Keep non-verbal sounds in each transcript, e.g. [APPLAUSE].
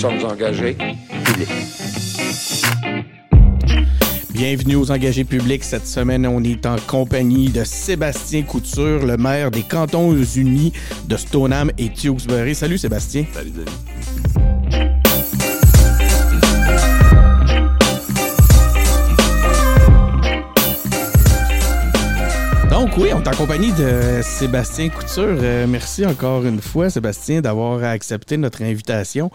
sommes engagés publics. Bienvenue aux engagés publics. Cette semaine, on est en compagnie de Sébastien Couture, le maire des Cantons Unis de Stoneham et Tewksbury. Salut Sébastien. Salut Denis. Oui, on est en compagnie de Sébastien Couture. Euh, merci encore une fois, Sébastien, d'avoir accepté notre invitation.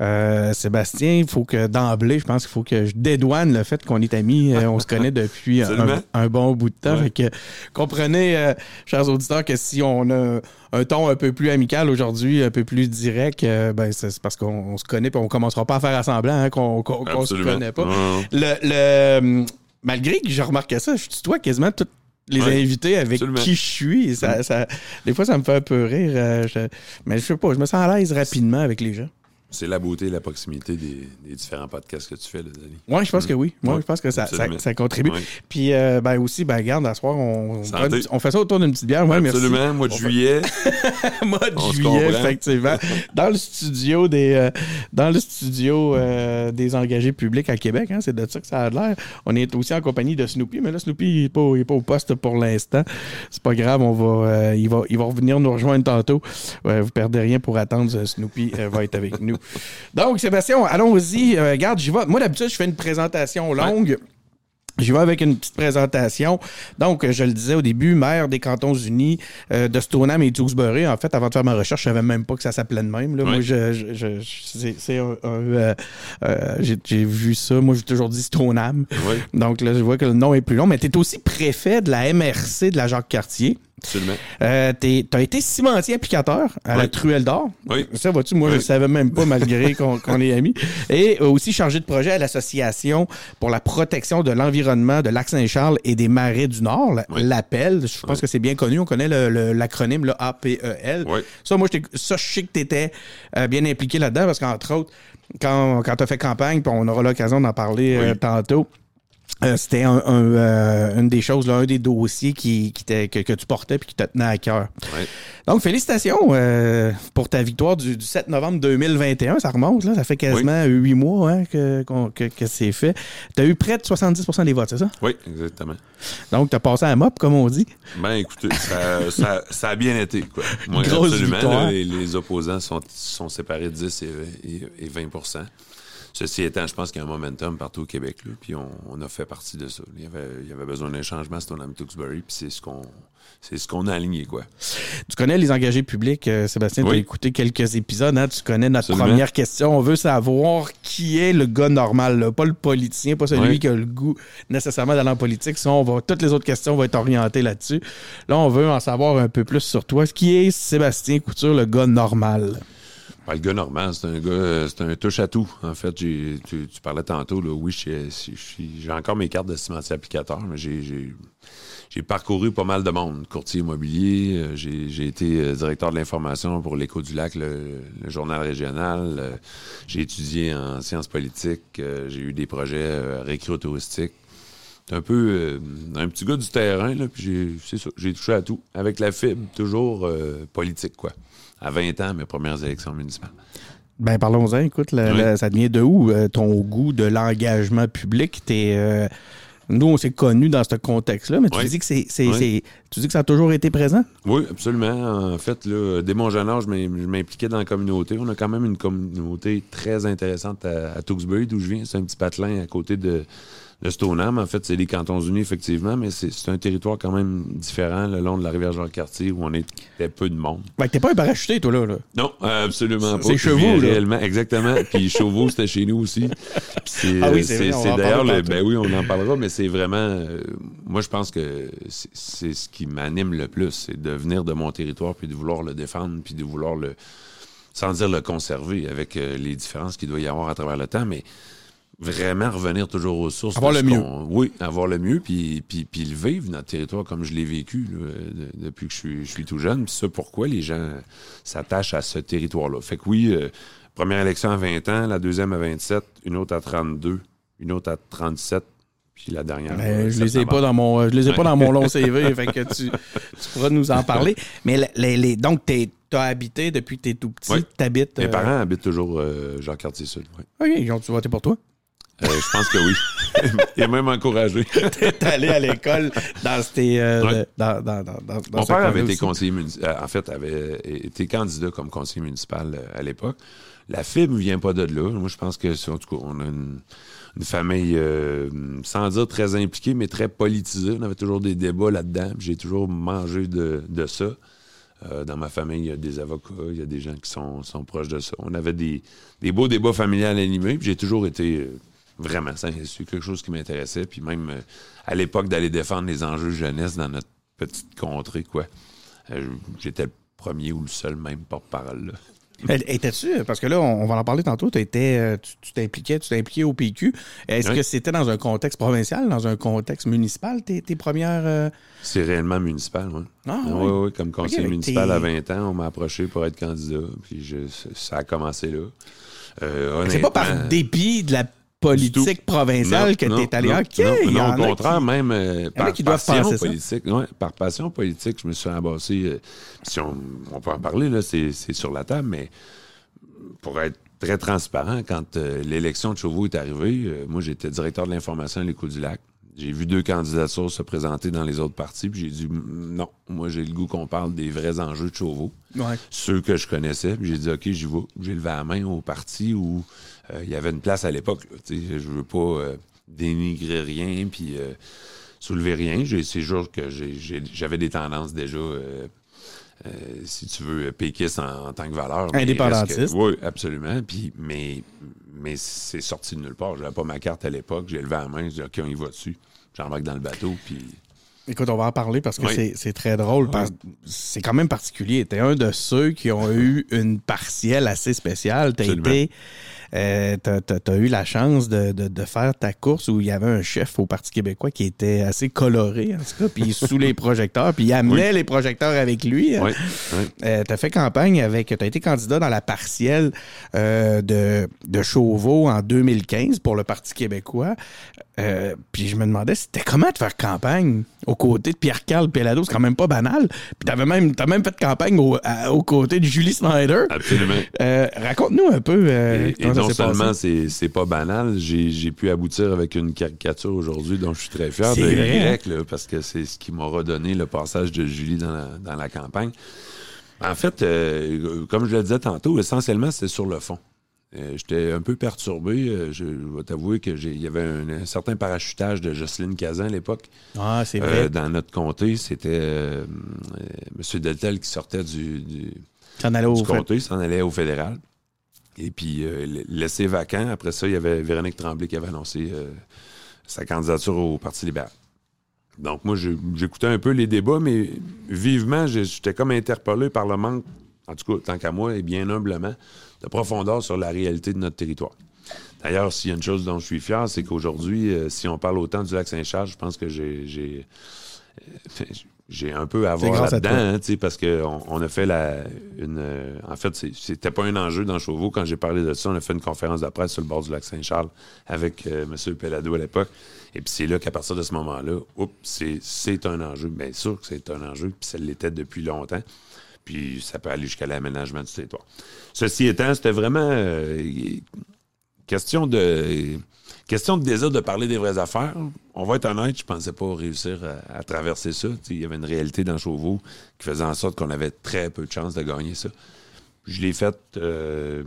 Euh, Sébastien, il faut que d'emblée, je pense qu'il faut que je dédouane le fait qu'on est amis. Euh, on se connaît depuis un, bon bout de temps. Ouais. Fait que comprenez, chers auditeurs, que si on a un ton un peu plus amical aujourd'hui, un peu plus direct, ben c'est parce qu'on on se connaît, puis on commencera pas à faire à semblant hein, qu'on qu'on se connaît pas. Le, le- malgré que j'ai remarqué ça, je tutoie quasiment tous les Ouais, invités avec absolument. qui je suis. Ça, ça- des fois, ça me fait un peu rire. euh, je- mais je sais pas, je me sens à l'aise rapidement avec les gens. C'est la beauté et la proximité des, des différents podcasts que tu fais, là, Denis. Moi, je pense que oui. Moi, Ouais, je pense que ça, ça, contribue. Ouais. Puis, euh, ben aussi, ben, garde, à soir, on, on, fait ça autour d'une petite bière. Ouais, Absolument, mois de juillet. merci. [LAUGHS] Mois de On juillet, effectivement. Dans le studio des, euh, dans le studio euh, des engagés publics à Québec, hein, c'est de ça que ça a l'air. On est aussi en compagnie de Snoopy, mais là, Snoopy, il n'est pas, au poste pour l'instant. C'est pas grave, on va, il, va, il va revenir nous rejoindre tantôt. Vous perdez rien pour attendre, Snoopy va être avec nous. Donc, Sébastien, allons-y. Euh, regarde, j'y vais. Moi, d'habitude, je fais une présentation longue. J'y vais avec une petite présentation. Donc, euh, je le disais au début, maire des Cantons Unis euh, de Stoneham et Tewksbury. En fait, avant de faire ma recherche, je savais même pas que ça s'appelait de même. Là. Moi, je, je- je- je- c'est, un... un, euh, euh, j'ai, j'ai vu ça. Moi, j'ai toujours dit Stoneham. Oui, Donc là, je vois que le nom est plus long. Mais tu es aussi préfet de la MRC de la Jacques-Cartier. Absolument. Euh, tu as été cimentier applicateur à la. Truelle d'Or. Oui. Ça, vois-tu, moi, je le savais même pas, malgré [LAUGHS] qu'on qu'on est amis. Et euh, aussi chargé de projet à l'Association pour la protection de l'environnement de Lac-Saint-Charles et des marais du Nord, l'APEL. Je pense que c'est bien connu. On connaît le- le- l'acronyme, le APEL. Oui. Ça, moi, ça, je sais que tu étais bien impliqué là-dedans parce qu'entre autres, quand, quand tu as fait campagne, puis on aura l'occasion d'en parler euh, tantôt, euh, c'était un, un, euh, une des choses, là, un des dossiers qui, qui que, que tu portais puis qui te tenait à cœur. Ouais. Donc, félicitations euh, pour ta victoire du, du 7 novembre 2021. Ça remonte, là. Ça fait quasiment huit mois hein, que, que, que c'est fait. Tu as eu près de 70% des votes, c'est ça? Oui, exactement. Donc, tu as passé à mop, comme on dit. Ben, écoutez, ça, [LAUGHS] ça, ça a bien été, quoi. Moi, Grosse absolument. victoire. là, les, les opposants sont, sont séparés de 10 et, et- et 20 Ceci étant, je pense qu'il y a un momentum partout au Québec, là, puis on, on a fait partie de ça. Il y avait, il y avait besoin d'un changement, c'était au Tewksbury, puis c'est ce qu'on c'est ce qu'on a aligné, quoi. Tu connais les engagés publics, euh, Sébastien? Tu as écouté quelques épisodes. Hein? Tu connais notre Absolument. première question. On veut savoir qui est le gars normal, là. pas le politicien, pas celui Oui. qui a le goût nécessairement d'aller en politique. Sinon, on va, toutes les autres questions vont être orientées là-dessus. Là, on veut en savoir un peu plus sur toi. Qui est Sébastien Couture, le gars normal? Le gars normal, c'est un gars, euh, c'est un touche à tout. En fait, tu, tu parlais tantôt, là, oui, j'ai encore mes cartes de cimentier applicateur, mais j'ai, parcouru pas mal de monde. Courtier immobilier, euh, j'ai, été euh, directeur de l'information pour l'Écho du Lac, le, le journal régional. j'ai étudié en sciences politiques, j'ai eu des projets récréo-touristiques. C'est un peu un petit gars du terrain, là, puis j'ai, c'est ça, j'ai touché à tout. Avec la fibre, toujours euh, politique, quoi. À 20 ans, mes premières élections municipales. Ben, parlons-en. Écoute, le- Oui. le- ça devient de où euh, ton goût de l'engagement public? T'es, euh, nous, on s'est connus dans ce contexte-là, mais tu Oui. dis que c'est, c'est- Oui. c'est- tu dis que ça a toujours été présent? Oui, absolument. En fait, là, dès mon jeune âge, je m'im- je m'impliquais dans la communauté. On a quand même une communauté très intéressante à, à Tewksbury, d'où je viens. C'est un petit patelin à côté de, de Stoneham. En fait, c'est les Cantons Unis, effectivement, mais c'est un territoire quand même différent le long de la rivière Jacques-Cartier où on était peu de monde. Ben, t'es pas un parachuté, toi, là. là. Non, absolument pas. C'est Chevaux, là. Réellement, exactement. [LAUGHS] Puis Chauveau, c'était chez nous aussi. Ah oui, c'est d'ailleurs, le- ben oui, on en parlera, mais c'est vraiment, euh, moi, je pense que c'est, c'est ce qui m'anime le plus, c'est de venir de mon territoire, puis de vouloir le défendre, puis de vouloir le, sans dire le conserver, avec euh, les différences qu'il doit y avoir à travers le temps, mais vraiment revenir toujours aux sources. Avoir le mieux. Oui, avoir le mieux, puis, puis, puis le vivre, notre territoire, comme je l'ai vécu là, de- depuis que je suis, je suis tout jeune. Puis ça, pourquoi les gens s'attachent à ce territoire-là? Fait que oui, euh, première élection à 20 ans, la deuxième à 27, une autre à 32, une autre à 37, puis la dernière. Ben, euh, je les ai pas dans mon, je les ai pas dans mon long [LAUGHS] CV, fait que tu, tu pourras nous en parler. Mais le- les, les- donc tu as habité depuis que tu es tout petit. Oui. T'habites. Mes euh, parents habitent toujours euh, Jean-Cartier-Sud. ouais. OK, ils ont-tu voté pour toi? Euh, je pense que oui. [LAUGHS] Il est même encouragé. [LAUGHS] T'es allé à l'école dans ces. euh, Ouais. dans, dans, Mon père avait été conseiller municipal. En fait, avait été candidat comme conseiller municipal euh, à l'époque. La fibre ne vient pas de là. Moi, je pense que, c'est- en tout cas, on a une, une famille, euh, sans dire très impliquée, mais très politisée. On avait toujours des débats là-dedans. J'ai toujours mangé de, de ça. Euh, dans ma famille, il y a des avocats, il y a des gens qui sont, sont proches de ça. On avait des, des beaux débats familiales animés. puis J'ai toujours été euh, vraiment, ça, c'est quelque chose qui m'intéressait. Puis même euh, à l'époque d'aller défendre les enjeux jeunesse dans notre petite contrée, quoi. Euh, J'étais le premier ou le seul même porte-parole. [LAUGHS] Étais-tu, parce que là, on, va en parler tantôt, euh, tu t'impliquais, tu t'es impliqué au PQ. Est-ce Oui. que c'était dans un contexte provincial, dans un contexte municipal, tes, tes premières. euh, C'est réellement municipal, oui. Ah, oui, oui. oui, comme conseiller municipal à 20 ans, on m'a approché pour être candidat. Puis je- ça a commencé là. Euh, C'est pas par dépit de la politique provinciale Non, que non, t'es allé. non, OK, non, il y en au contraire, qui- même euh, par passion politique. ouais, par passion politique, je me suis embassé. euh, si on, on peut en parler, là, c'est sur la table, mais pour être très transparent, quand euh, l'élection de Chauveau est arrivée, euh, moi, j'étais directeur de l'information à l'Écho du Lac. J'ai vu deux candidatures se présenter dans les autres partis, puis j'ai dit non, moi, j'ai le goût qu'on parle des vrais enjeux de Chauveau Ouais. ceux que je connaissais. Puis j'ai dit, OK, j'y vais. J'ai levé la main au parti où euh, il y avait une place à l'époque. là. Tu sais, Je veux pas euh, dénigrer rien puis euh, soulever rien. J'ai- C'est sûr que j'avais des tendances déjà, euh, si tu veux, péquistes en, en tant que valeur. Indépendantiste. Oui, absolument. Puis, mais mais c'est sorti de nulle part. J'avais pas ma carte à l'époque. J'ai levé la main. J'ai dit, OK, on y va dessus. J'embarque dans le bateau. Puis Écoute, on va en parler parce que Oui. c'est- très drôle. C'est quand même particulier. T'es un de ceux qui ont eu une partielle assez spéciale. T'as Absolument. été. Euh, t'as, t'as- t'as eu la chance de, de- de faire ta course où il y avait un chef au Parti québécois qui était assez coloré, en tout cas, puis sous les projecteurs, puis il amenait les projecteurs avec lui. hein. oui, oui. Euh, t'as fait campagne avec. T'as été candidat dans la partielle euh, de, de Chauveau en 2015 pour le Parti québécois. Euh, puis je me demandais, c'était comment de faire campagne aux côtés de Pierre-Carl Pellado? C'est quand même pas banal. Puis t'avais même, t'as même fait campagne au- à- aux côtés de Julie Snyder. Absolument. Euh, Raconte-nous un peu euh, Et, et non seulement c'est c'est pas banal, j'ai j'ai pu aboutir avec une caricature aujourd'hui dont je suis très fier C'est de hein? Y, là, parce que c'est ce qui m'a redonné le passage de Julie dans la, dans la campagne. En fait, euh, comme je le disais tantôt, essentiellement, c'est sur le fond. Euh, J'étais un peu perturbé. euh, je, je vais t'avouer qu'il y avait un, un certain parachutage de Jocelyne Cazan à l'époque. Ah, c'est Euh, vrai. dans notre comté, c'était M. Deltel qui sortait du- du, du comté, s'en allait au fédéral. Et puis, euh, laissé vacant. Après ça, il y avait Véronique Tremblay qui avait annoncé euh, sa candidature au Parti libéral. Donc, moi, j'écoutais un peu les débats, mais vivement, j'étais comme interpellé par le manque, en tout cas, tant qu'à moi, et bien humblement, de profondeur sur la réalité de notre territoire. D'ailleurs, s'il y a une chose dont je suis fier, c'est qu'aujourd'hui, euh, si on parle autant du lac Saint-Charles, je pense que j'ai- j'ai un peu à voir là-dedans, hein, parce qu'on on a fait la, une. euh, en fait, c'était pas un enjeu dans Chauveau. Quand j'ai parlé de ça, on a fait une conférence de presse sur le bord du lac Saint-Charles avec euh, M. Pellado à l'époque. Et puis c'est là qu'à partir de ce moment-là, oups, c'est- c'est un enjeu. Bien sûr que c'est un enjeu, puis ça l'était depuis longtemps. Puis ça peut aller jusqu'à l'aménagement du territoire. Ceci étant, c'était vraiment euh, question de question de désir de parler des vraies affaires. On va être honnête, je pensais pas réussir à, à traverser ça. Tu il y avait une réalité dans Chauveau qui faisait en sorte qu'on avait très peu de chances de gagner ça. Je l'ai fait. euh,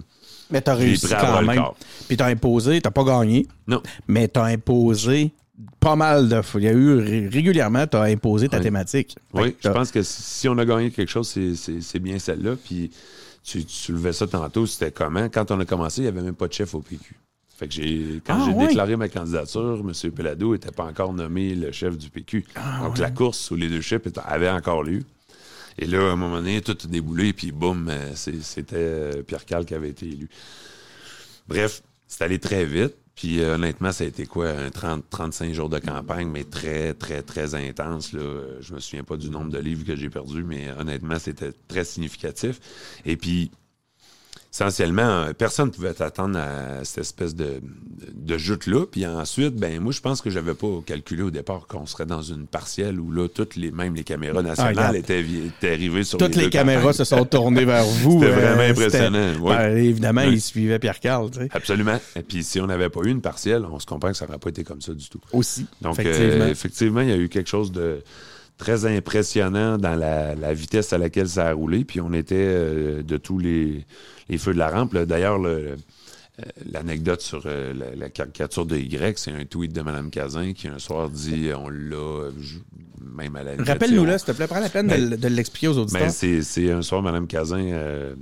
Mais t'as réussi quand même. Puis t'as imposé, t'as pas gagné, non, mais t'as imposé pas mal de. Il y a eu ré- régulièrement, t'as imposé ta thématique. Oui, je pense que si on a gagné quelque chose, c'est bien celle-là. Puis tu, tu soulevais ça tantôt, c'était comment? Quand on a commencé, il n'y avait même pas de chef au PQ. Fait que j'ai, quand Ah, j'ai déclaré ma candidature, M. Pelado n'était pas encore nommé le chef du PQ. Ah, Donc la course sous les deux chefs avait encore lieu. Et là, à un moment donné, tout a déboulé, puis boum, euh, c'était euh, Pierre Cal qui avait été élu. Bref, c'est allé très vite. Puis euh, honnêtement, ça a été quoi, un 30, 35 jours de campagne, mais très, très, très intense. Là. Je me souviens pas du nombre de livres que j'ai perdus, mais honnêtement, c'était très significatif. Et puis, essentiellement, euh, personne ne pouvait t'attendre à cette espèce de, de joute-là. Puis ensuite, ben moi, je pense que j'avais pas calculé au départ qu'on serait dans une partielle où là, toutes les, même les caméras nationales regarde. étaient, étaient arrivées sur Toutes les, caméras campagnes. se sont tournées [LAUGHS] vers vous. C'était vraiment c'était- impressionnant, ouais. Ben, évidemment, Ouais. ils suivaient Pierre-Carl, tu sais. Absolument. Et puis si on n'avait pas eu une partielle, on se comprend que ça n'aurait pas été comme ça du tout. Aussi. Donc, effectivement. euh, effectivement, il y a eu quelque chose de très impressionnant dans la, la vitesse à laquelle ça a roulé. Puis on était euh, de tous les, les feux de la rampe. là. D'ailleurs, le- euh, l'anecdote sur euh, la, la caricature de Y, c'est un tweet de Mme Cazin qui un soir dit on l'a, même à la limite, Rappelle-nous-le, on- s'il te plaît. Prends la peine de Ben, de, l'expliquer aux auditeurs. ben, c'est, un soir, Mme Cazin euh,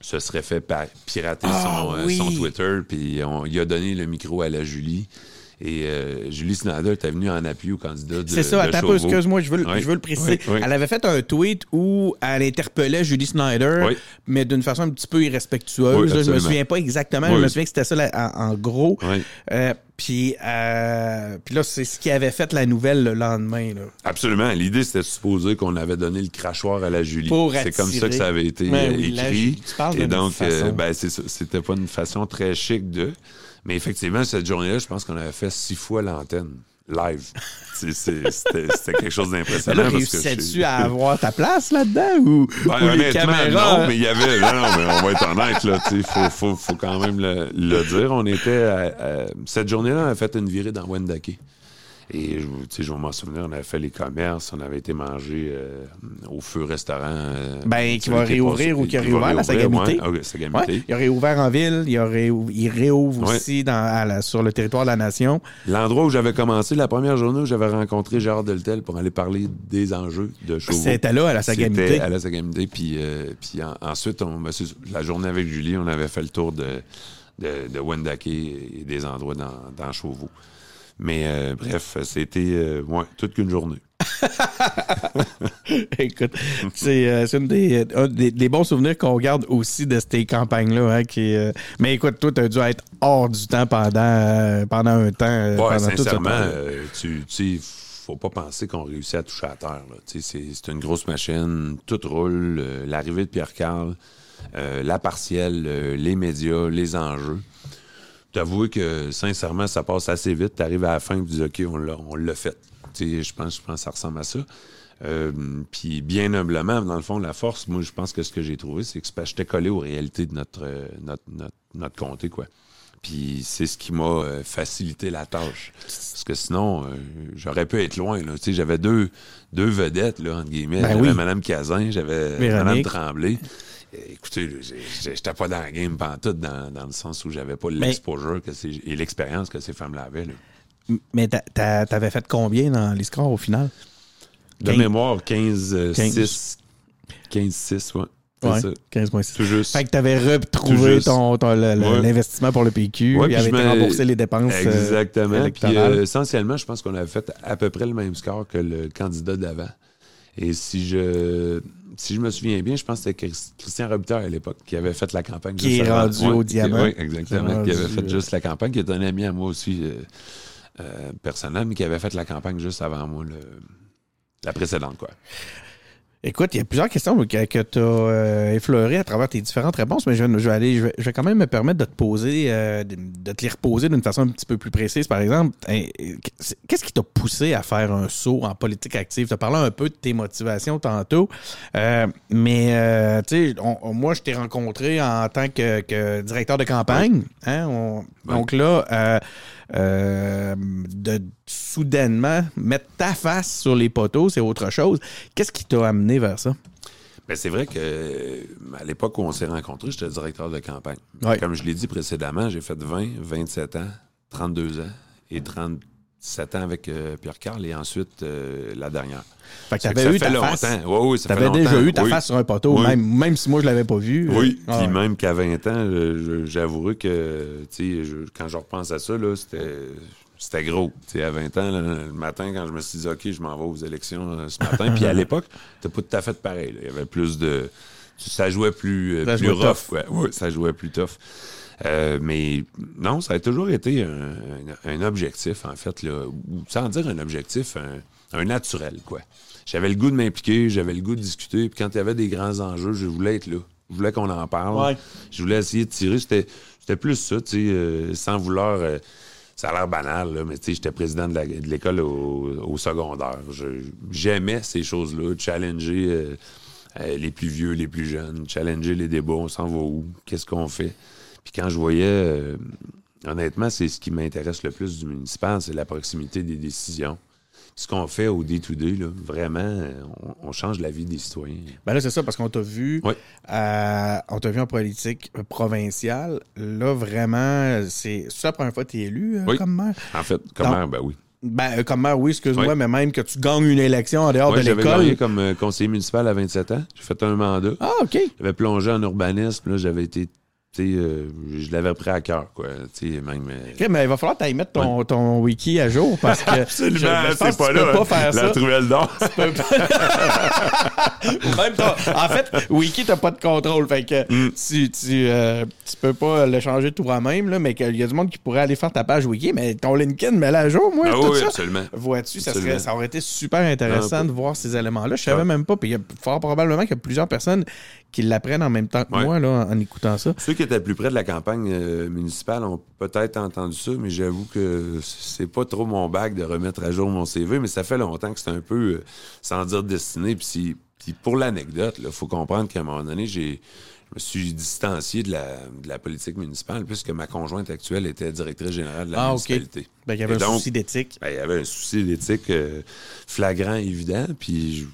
se serait fait pirater Ah, son, oui. son Twitter, puis on, il a donné le micro à la Julie. Et euh, Julie Snyder était venue en appui au candidat de C'est ça, de attends excuse-moi, je veux, le- Oui, je veux le préciser. oui, oui. Elle avait fait un tweet où elle interpellait Julie Snyder, mais d'une façon un petit peu irrespectueuse. Là, je me souviens pas exactement, Oui. je me souviens que c'était ça là, en, en gros. Euh, puis, euh, puis là, c'est ce qui avait fait la nouvelle le lendemain. Là. Absolument. L'idée, c'était de supposer qu'on avait donné le crachoir à la Julie. Pour c'est comme ça que ça avait été la écrit. Julie. Tu parles Et donc, ben. C'était pas une façon très chic de. Mais effectivement, cette journée-là, je pense qu'on avait fait six fois l'antenne live. [LAUGHS] C'était quelque chose d'impressionnant. réussissais-tu à avoir ta place là-dedans ou, Ben, ou les honnêtement, caméras? non, mais il y avait. Non, non, mais on va être honnête, là. Il faut, faut, faut quand même le, le dire. On était. à- à- cette journée-là, on a fait une virée dans Wendake. Et je- tu sais, je vais m'en souvenir, on avait fait les commerces, on avait été manger euh, au feu restaurant. euh, Ben, qui va réouvrir pas- ou qui a réouvert Sagamité. ouais. Ah, oui, Sagamité. Ouais, il aurait ouvert en ville, il, aurait, il réouvre aussi dans, à la- sur le territoire de la nation. L'endroit où j'avais commencé, la première journée où j'avais rencontré Gérard Deltel pour aller parler des enjeux de Chauveau. C'était là, à la C'était Sagamité. à la Sagamité. Puis, euh, puis en- ensuite, on, ben, la journée avec Julie, on avait fait le tour de, de, de Wendake et des endroits dans, dans Chauveau. Mais euh, bref, c'était euh, ouais, toute qu'une journée. [LAUGHS] Écoute, c'est euh, c'est une des, un des, des bons souvenirs qu'on garde aussi de ces campagnes-là. hein, qui, euh, mais écoute, toi, tu as dû être hors du temps pendant, euh, pendant un temps. euh, Ouais, pendant sincèrement, euh, tu tu sais, faut pas penser qu'on réussit à toucher à terre. C'est c'est une grosse machine, tout roule. euh, L'arrivée de Pierre-Carl, euh, la partielle, euh, les médias, les enjeux. T'avoues que, sincèrement, ça passe assez vite. T'arrives à la fin et tu dis, OK, on l'a, on l'a fait. Tu je pense, je pense que ça ressemble à ça. Euh, Puis, bien humblement, dans le fond, la force, moi, je pense que ce que j'ai trouvé, c'est que j'étais collé aux réalités de notre, euh, notre, notre, notre comté, quoi. Puis, c'est ce qui m'a euh, facilité la tâche. Parce que sinon, euh, j'aurais pu être loin. Tu j'avais deux, deux vedettes, là, entre guillemets. Ben j'avais oui. Mme Cazin, j'avais. Mme Tremblay. Euh, Écoutez, j'étais pas dans la game pantoute, dans, dans le sens où j'avais pas l'exposure que et l'expérience que ces femmes-là avaient. là. Mais t'a- t'a- t'avais fait combien dans les scores au final? De mémoire, 15, euh, 15. 6. 15-6, ouais. C'est Ouais, ça. 15,6. Tout juste. Fait que t'avais retrouvé ton, ton- le- Ouais. l'investissement pour le PQ. Ouais, il puis avait été remboursé les dépenses euh, Exactement. Puis euh, essentiellement, je pense qu'on avait fait à peu près le même score que le candidat d'avant. Et si je si je me souviens bien, je pense que c'était Chris- Christian Robitaille à l'époque qui avait fait la campagne. Qui est avant. rendu au diamant. Oui, exactement. Qui avait fait euh, juste la campagne, qui est un ami à moi aussi euh, euh, personnel, mais qui avait fait la campagne juste avant moi, le- la précédente, quoi. Écoute, il y a plusieurs questions que, que tu as effleurées à travers tes différentes réponses, mais je, vais- je vais aller, je vais, je vais quand même me permettre de te poser, euh, de, te les reposer d'une façon un petit peu plus précise. Par exemple, hein, qu'est-ce qui t'a poussé à faire un saut en politique active? Tu as parlé un peu de tes motivations tantôt, euh, mais euh, tu sais, moi, je t'ai rencontré en tant que, que directeur de campagne. Hein, on- Donc là, euh, de soudainement mettre ta face sur les poteaux, c'est autre chose. Qu'est-ce qui t'a amené vers ça? Ben, c'est vrai que euh, à l'époque où on s'est rencontrés, j'étais directeur de campagne. Ouais. Comme je l'ai dit précédemment, j'ai fait 20, 27 ans, 32 ans et 37 ans avec euh, Pierre Carl et ensuite euh, la dernière. Fait que Ça fait t'avais eu ça ta fait face. longtemps. Oui, oui, ça fait T'avais longtemps. déjà eu ta Oui. face sur un poteau, Oui. même, même si moi je l'avais pas vu. Oui, Euh, puis ah, même qu'à 20 ans, j'avouerai que, je- quand je repense à ça, c'était, c'était gros. Tu sais, à 20 ans, là, le matin, quand je me suis dit, OK, je m'en vais aux élections ce matin, puis à [LAUGHS] l'époque, c'était pas tout à fait pareil. Il y avait plus de... Ça jouait plus, Ça plus jouait rough. ouais, ça jouait plus tough. Euh, mais non, ça a toujours été un, un- un objectif, en fait, là, ou sans dire un objectif, un, un naturel, quoi. J'avais le goût de m'impliquer, j'avais le goût de discuter, puis quand il y avait des grands enjeux, je voulais être là. Je voulais qu'on en parle. Ouais. Je voulais essayer de tirer. C'était, plus ça, tu sais, euh, sans vouloir. euh, ça a l'air banal, là, mais tu sais, j'étais président de, l'école au, au secondaire. Je- j'aimais ces choses-là, challenger euh, les plus vieux, les plus jeunes, challenger les débats, on s'en va où, qu'est-ce qu'on fait. Puis quand je voyais, euh, honnêtement, c'est ce qui m'intéresse le plus du municipal, c'est la proximité des décisions. Ce qu'on fait au day-to-day, là, vraiment, on, on change la vie des citoyens. Ben là, c'est ça, parce qu'on t'a vu, Oui. euh, on t'a vu en politique provinciale. Là, vraiment, c'est c'est la première fois que tu es élu euh, Oui. comme maire? En fait, Non. comment, ben oui. Ben, euh, comme maire, oui, excuse-moi, Oui. mais même que tu gagnes une élection en dehors de j'avais l'école. gagné comme conseiller municipal à 27 ans. J'ai fait un mandat. Ah, OK. J'avais plongé en urbanisme. Là, j'avais été. Euh, je l'avais pris à cœur, quoi. Même. euh, mais il va falloir que tu mettre ton, ton wiki à jour parce que. [LAUGHS] pense c'est pas tu peux là. pas faire la ça. d'or. [LAUGHS] Ton- en fait, Wiki, t'as pas de contrôle. Fait que Mm. tu, tu, euh, tu peux pas le changer toi-même, mais qu'il y a du monde qui pourrait aller faire ta page Wiki, mais ton LinkedIn, mets à jour, moi, Ah tout oui, ça. absolument. Vois-tu, ça, Absolument. serait, ça aurait été super intéressant Ah, de voir ces éléments-là. Je savais même pas. Puis il y a fort probablement qu'il y a plusieurs personnes qui l'apprennent en même temps que Ouais. moi là, en, en écoutant ça. Ceux qui étaient plus près de la campagne euh, municipale ont peut-être entendu ça, mais j'avoue que c'est pas trop mon bac de remettre à jour mon CV, mais ça fait longtemps que c'est un peu, euh, sans dire destiné. Puis, si- puis pour l'anecdote, il faut comprendre qu'à un moment donné, j'ai, je me suis distancié de la, de la politique municipale puisque ma conjointe actuelle était directrice générale de la Ah, municipalité. Ben, il y avait un souci d'éthique. Ben, il y avait un souci d'éthique flagrant, évident, puis je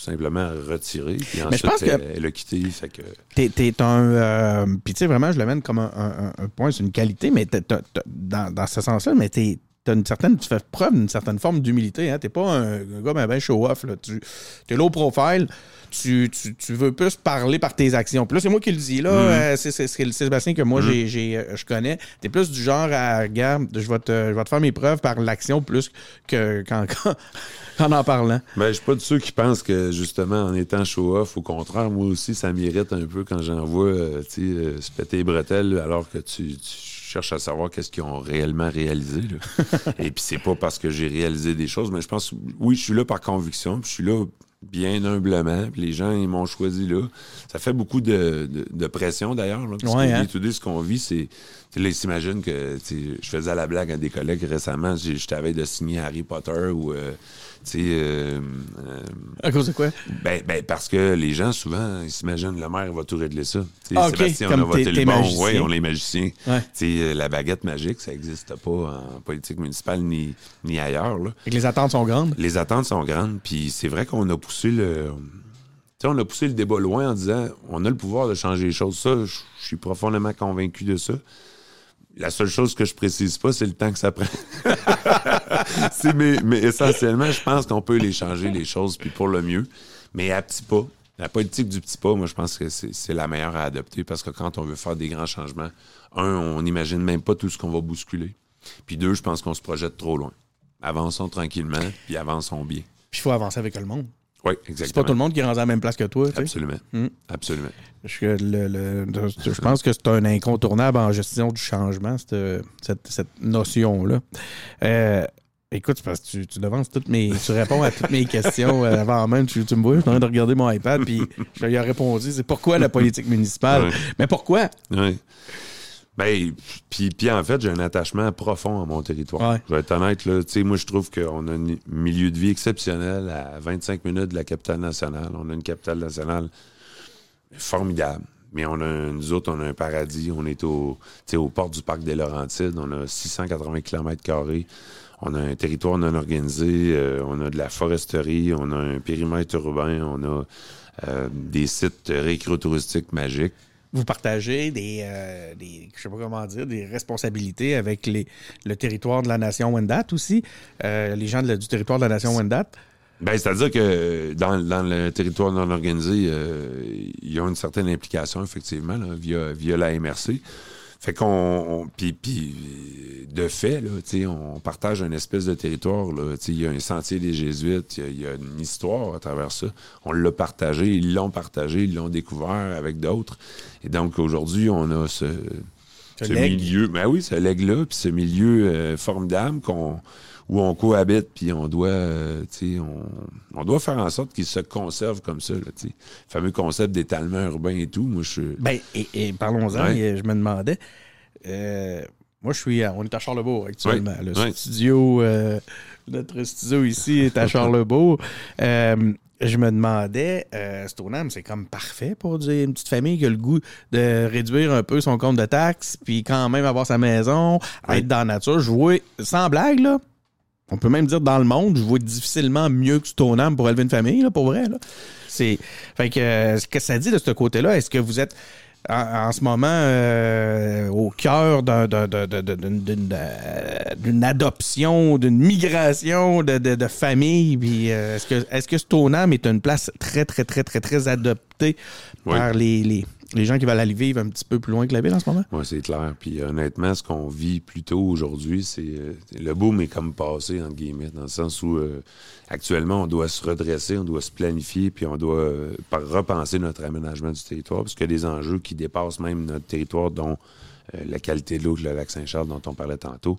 simplement retiré. Puis Mais je ensuite, pense que- elle, elle a quitté. Fait que, T'es, t'es un. euh, Puis, tu sais, vraiment, je l'amène comme un, un- un point, c'est une qualité, mais t'as- dans, dans ce sens-là, mais t'es. T'as une certaine, tu fais preuve d'une certaine forme d'humilité. Hein? T'es pas un, un gars ben, ben show-off. Tu es low profile. Tu, tu, tu veux plus parler par tes actions. Puis là, c'est moi qui le dis. là. Euh, c'est, Sébastien que moi, j'ai, j'ai, euh, je connais. T'es plus du genre à, regarde, je vais, te, je vais te faire mes preuves par l'action plus que [LAUGHS] qu'en, en parlant. Ben, je suis pas de ceux qui pensent que, justement, en étant show-off, au contraire, moi aussi, ça m'irrite un peu quand j'en vois, euh, tu sais, euh, se péter les bretelles alors que tu, tu cherches à savoir qu'est-ce qu'ils ont réellement réalisé. là. [LAUGHS] Et puis, c'est pas parce que j'ai réalisé des choses, mais je pense, oui, je suis là par conviction, puis je suis là bien humblement, puis les gens, ils m'ont choisi là. Ça fait beaucoup de, de- de pression, d'ailleurs, parce Ouais, que hein? day-to-day, ce qu'on vit, c'est... Là, ils s'imaginent que je faisais la blague à des collègues récemment. Je t'avais de signer Harry Potter ou euh, euh, euh, À cause de quoi? ben, ben, parce que les gens, souvent, ils s'imaginent le maire va tout régler ça. Ah, Sébastien, on a voté le bon. Oui, on est magicien. Ouais. Euh, la baguette magique, ça n'existe pas en politique municipale ni, ni ailleurs. Là. Fait que les attentes sont grandes? Les attentes sont grandes, puis c'est vrai qu'on a poussé le. Tu sais, on a poussé le débat loin en disant on a le pouvoir de changer les choses. Ça, je suis profondément convaincu de ça. La seule chose que je précise pas, c'est le temps que ça prend. [LAUGHS] Mais, essentiellement, je pense qu'on peut les changer, les choses, puis pour le mieux. Mais à petits pas. La politique du petit pas, moi, je pense que c'est c'est la meilleure à adopter parce que quand on veut faire des grands changements, un, on n'imagine même pas tout ce qu'on va bousculer. Puis deux, je pense qu'on se projette trop loin. Avançons tranquillement, puis avançons bien. Puis il faut avancer avec le monde. Oui, C'est exactement. pas tout le monde qui rendu à la même place que toi. tu sais. Absolument. Mm. Absolument. Le- le- je pense que c'est un incontournable en gestion du changement, cette, cette- cette notion-là. Euh, écoute, c'est parce que tu, tu devances toutes mes. Tu réponds à toutes mes [LAUGHS] questions euh, avant même. Tu, tu me vois, je suis en train de regarder mon iPad, puis je lui ai répondu c'est pourquoi la politique municipale? Mais pourquoi? Oui. Ben, puis, puis en fait, j'ai un attachement profond à mon territoire. Ouais. Je vais être honnête, là. Tu sais, moi, je trouve qu'on a un milieu de vie exceptionnel à 25 minutes de la capitale nationale. On a une capitale nationale formidable. Mais on a, nous autres, on a un paradis. On est au, tu sais, aux portes du parc des Laurentides. On a 680 km On a un territoire non organisé. euh, on a de la foresterie. On a un périmètre urbain. On a euh, des sites récréotouristiques magiques. Vous partagez des, euh, des je sais pas comment dire, des responsabilités avec les, le territoire de la nation Wendat aussi, euh, les gens du territoire de la nation Wendat? Ben, c'est-à-dire que dans, dans le territoire non organisé, euh, ils ont une certaine implication, effectivement, via, via la MRC. Fait qu'on. on- Puis, de fait, là, on partage une espèce de territoire. Il y a un sentier des Jésuites, il y a- il y, a une histoire à travers ça. On l'a partagé, ils l'ont partagé, ils l'ont découvert avec d'autres. Et donc, aujourd'hui, on a ce, Ce ce legs. milieu. Ben oui, ce legs-là, puis ce milieu euh, formidable qu'on où on cohabite, puis on doit, euh, tu sais, on, on doit faire en sorte qu'ils se conservent comme ça, là, tu sais. Le fameux concept d'étalement urbain et tout, moi, je. Ben, et, et parlons-en, Ouais. et je me demandais. euh, moi, je suis. à- on est à Charlebourg actuellement. Ouais, Le ouais. studio. euh, notre studio ici est à [LAUGHS] Charlebourg. Euh, je me demandais, euh, Stoneham, c'est comme parfait pour dire une petite famille qui a le goût de réduire un peu son compte de taxes, puis quand même avoir sa maison, être dans la nature. Je vois, sans blague, là, on peut même dire dans le monde, je vois difficilement mieux que Stoneham pour élever une famille, là, pour vrai. Là. C'est, fait que, euh, qu'est-ce que ça dit de ce côté-là? Est-ce que vous êtes en, en ce moment euh, au cœur euh, d'une adoption, d'une migration de, de, de famille? Puis, euh, est-ce que, est-ce que Stoneham est une place très, très, très, très, très adoptée Oui. par les, les, les gens qui veulent aller vivre un petit peu plus loin que la ville en ce moment? Oui, c'est clair. Puis honnêtement, ce qu'on vit plutôt aujourd'hui, c'est euh, le boom est comme passé, entre guillemets, dans le sens où euh, actuellement, on doit se redresser, on doit se planifier, puis on doit euh, repenser notre aménagement du territoire, parce qu'il y a des enjeux qui dépassent même notre territoire, dont euh, la qualité de l'eau, le lac Saint-Charles, dont on parlait tantôt.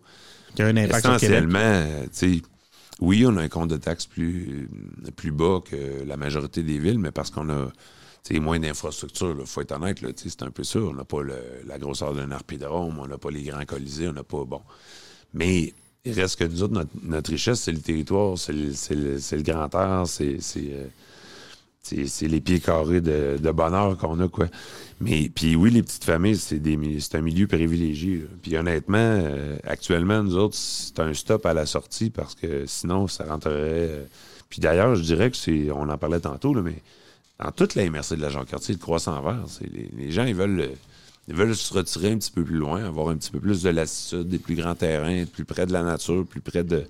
Qui a un impact? Essentiellement, euh, tu sais, oui, on a un compte de taxes plus, euh, plus bas que la majorité des villes, mais parce qu'on a sais, moins d'infrastructures. Il faut être honnête, c'est un peu ça. On n'a pas la grosseur d'un arpidrome, on n'a pas les grands colisées, on n'a pas. Bon. Mais il reste que nous autres, notre, richesse, c'est le territoire, c'est le, grand air, euh, c'est c'est les pieds carrés de, bonheur qu'on a, quoi. Mais, puis oui, les petites familles, c'est un milieu privilégié. Puis honnêtement, euh, actuellement, nous autres, c'est un stop à la sortie parce que sinon, ça rentrerait... euh, Puis d'ailleurs, je dirais que c'est... On en parlait tantôt, là, mais dans toute la MRC de la Jean-Cartier, le croissant vert, les, les gens, ils veulent... Ils veulent se retirer un petit peu plus loin, avoir un petit peu plus de lassitude, des plus grands terrains, plus près de la nature, plus près de,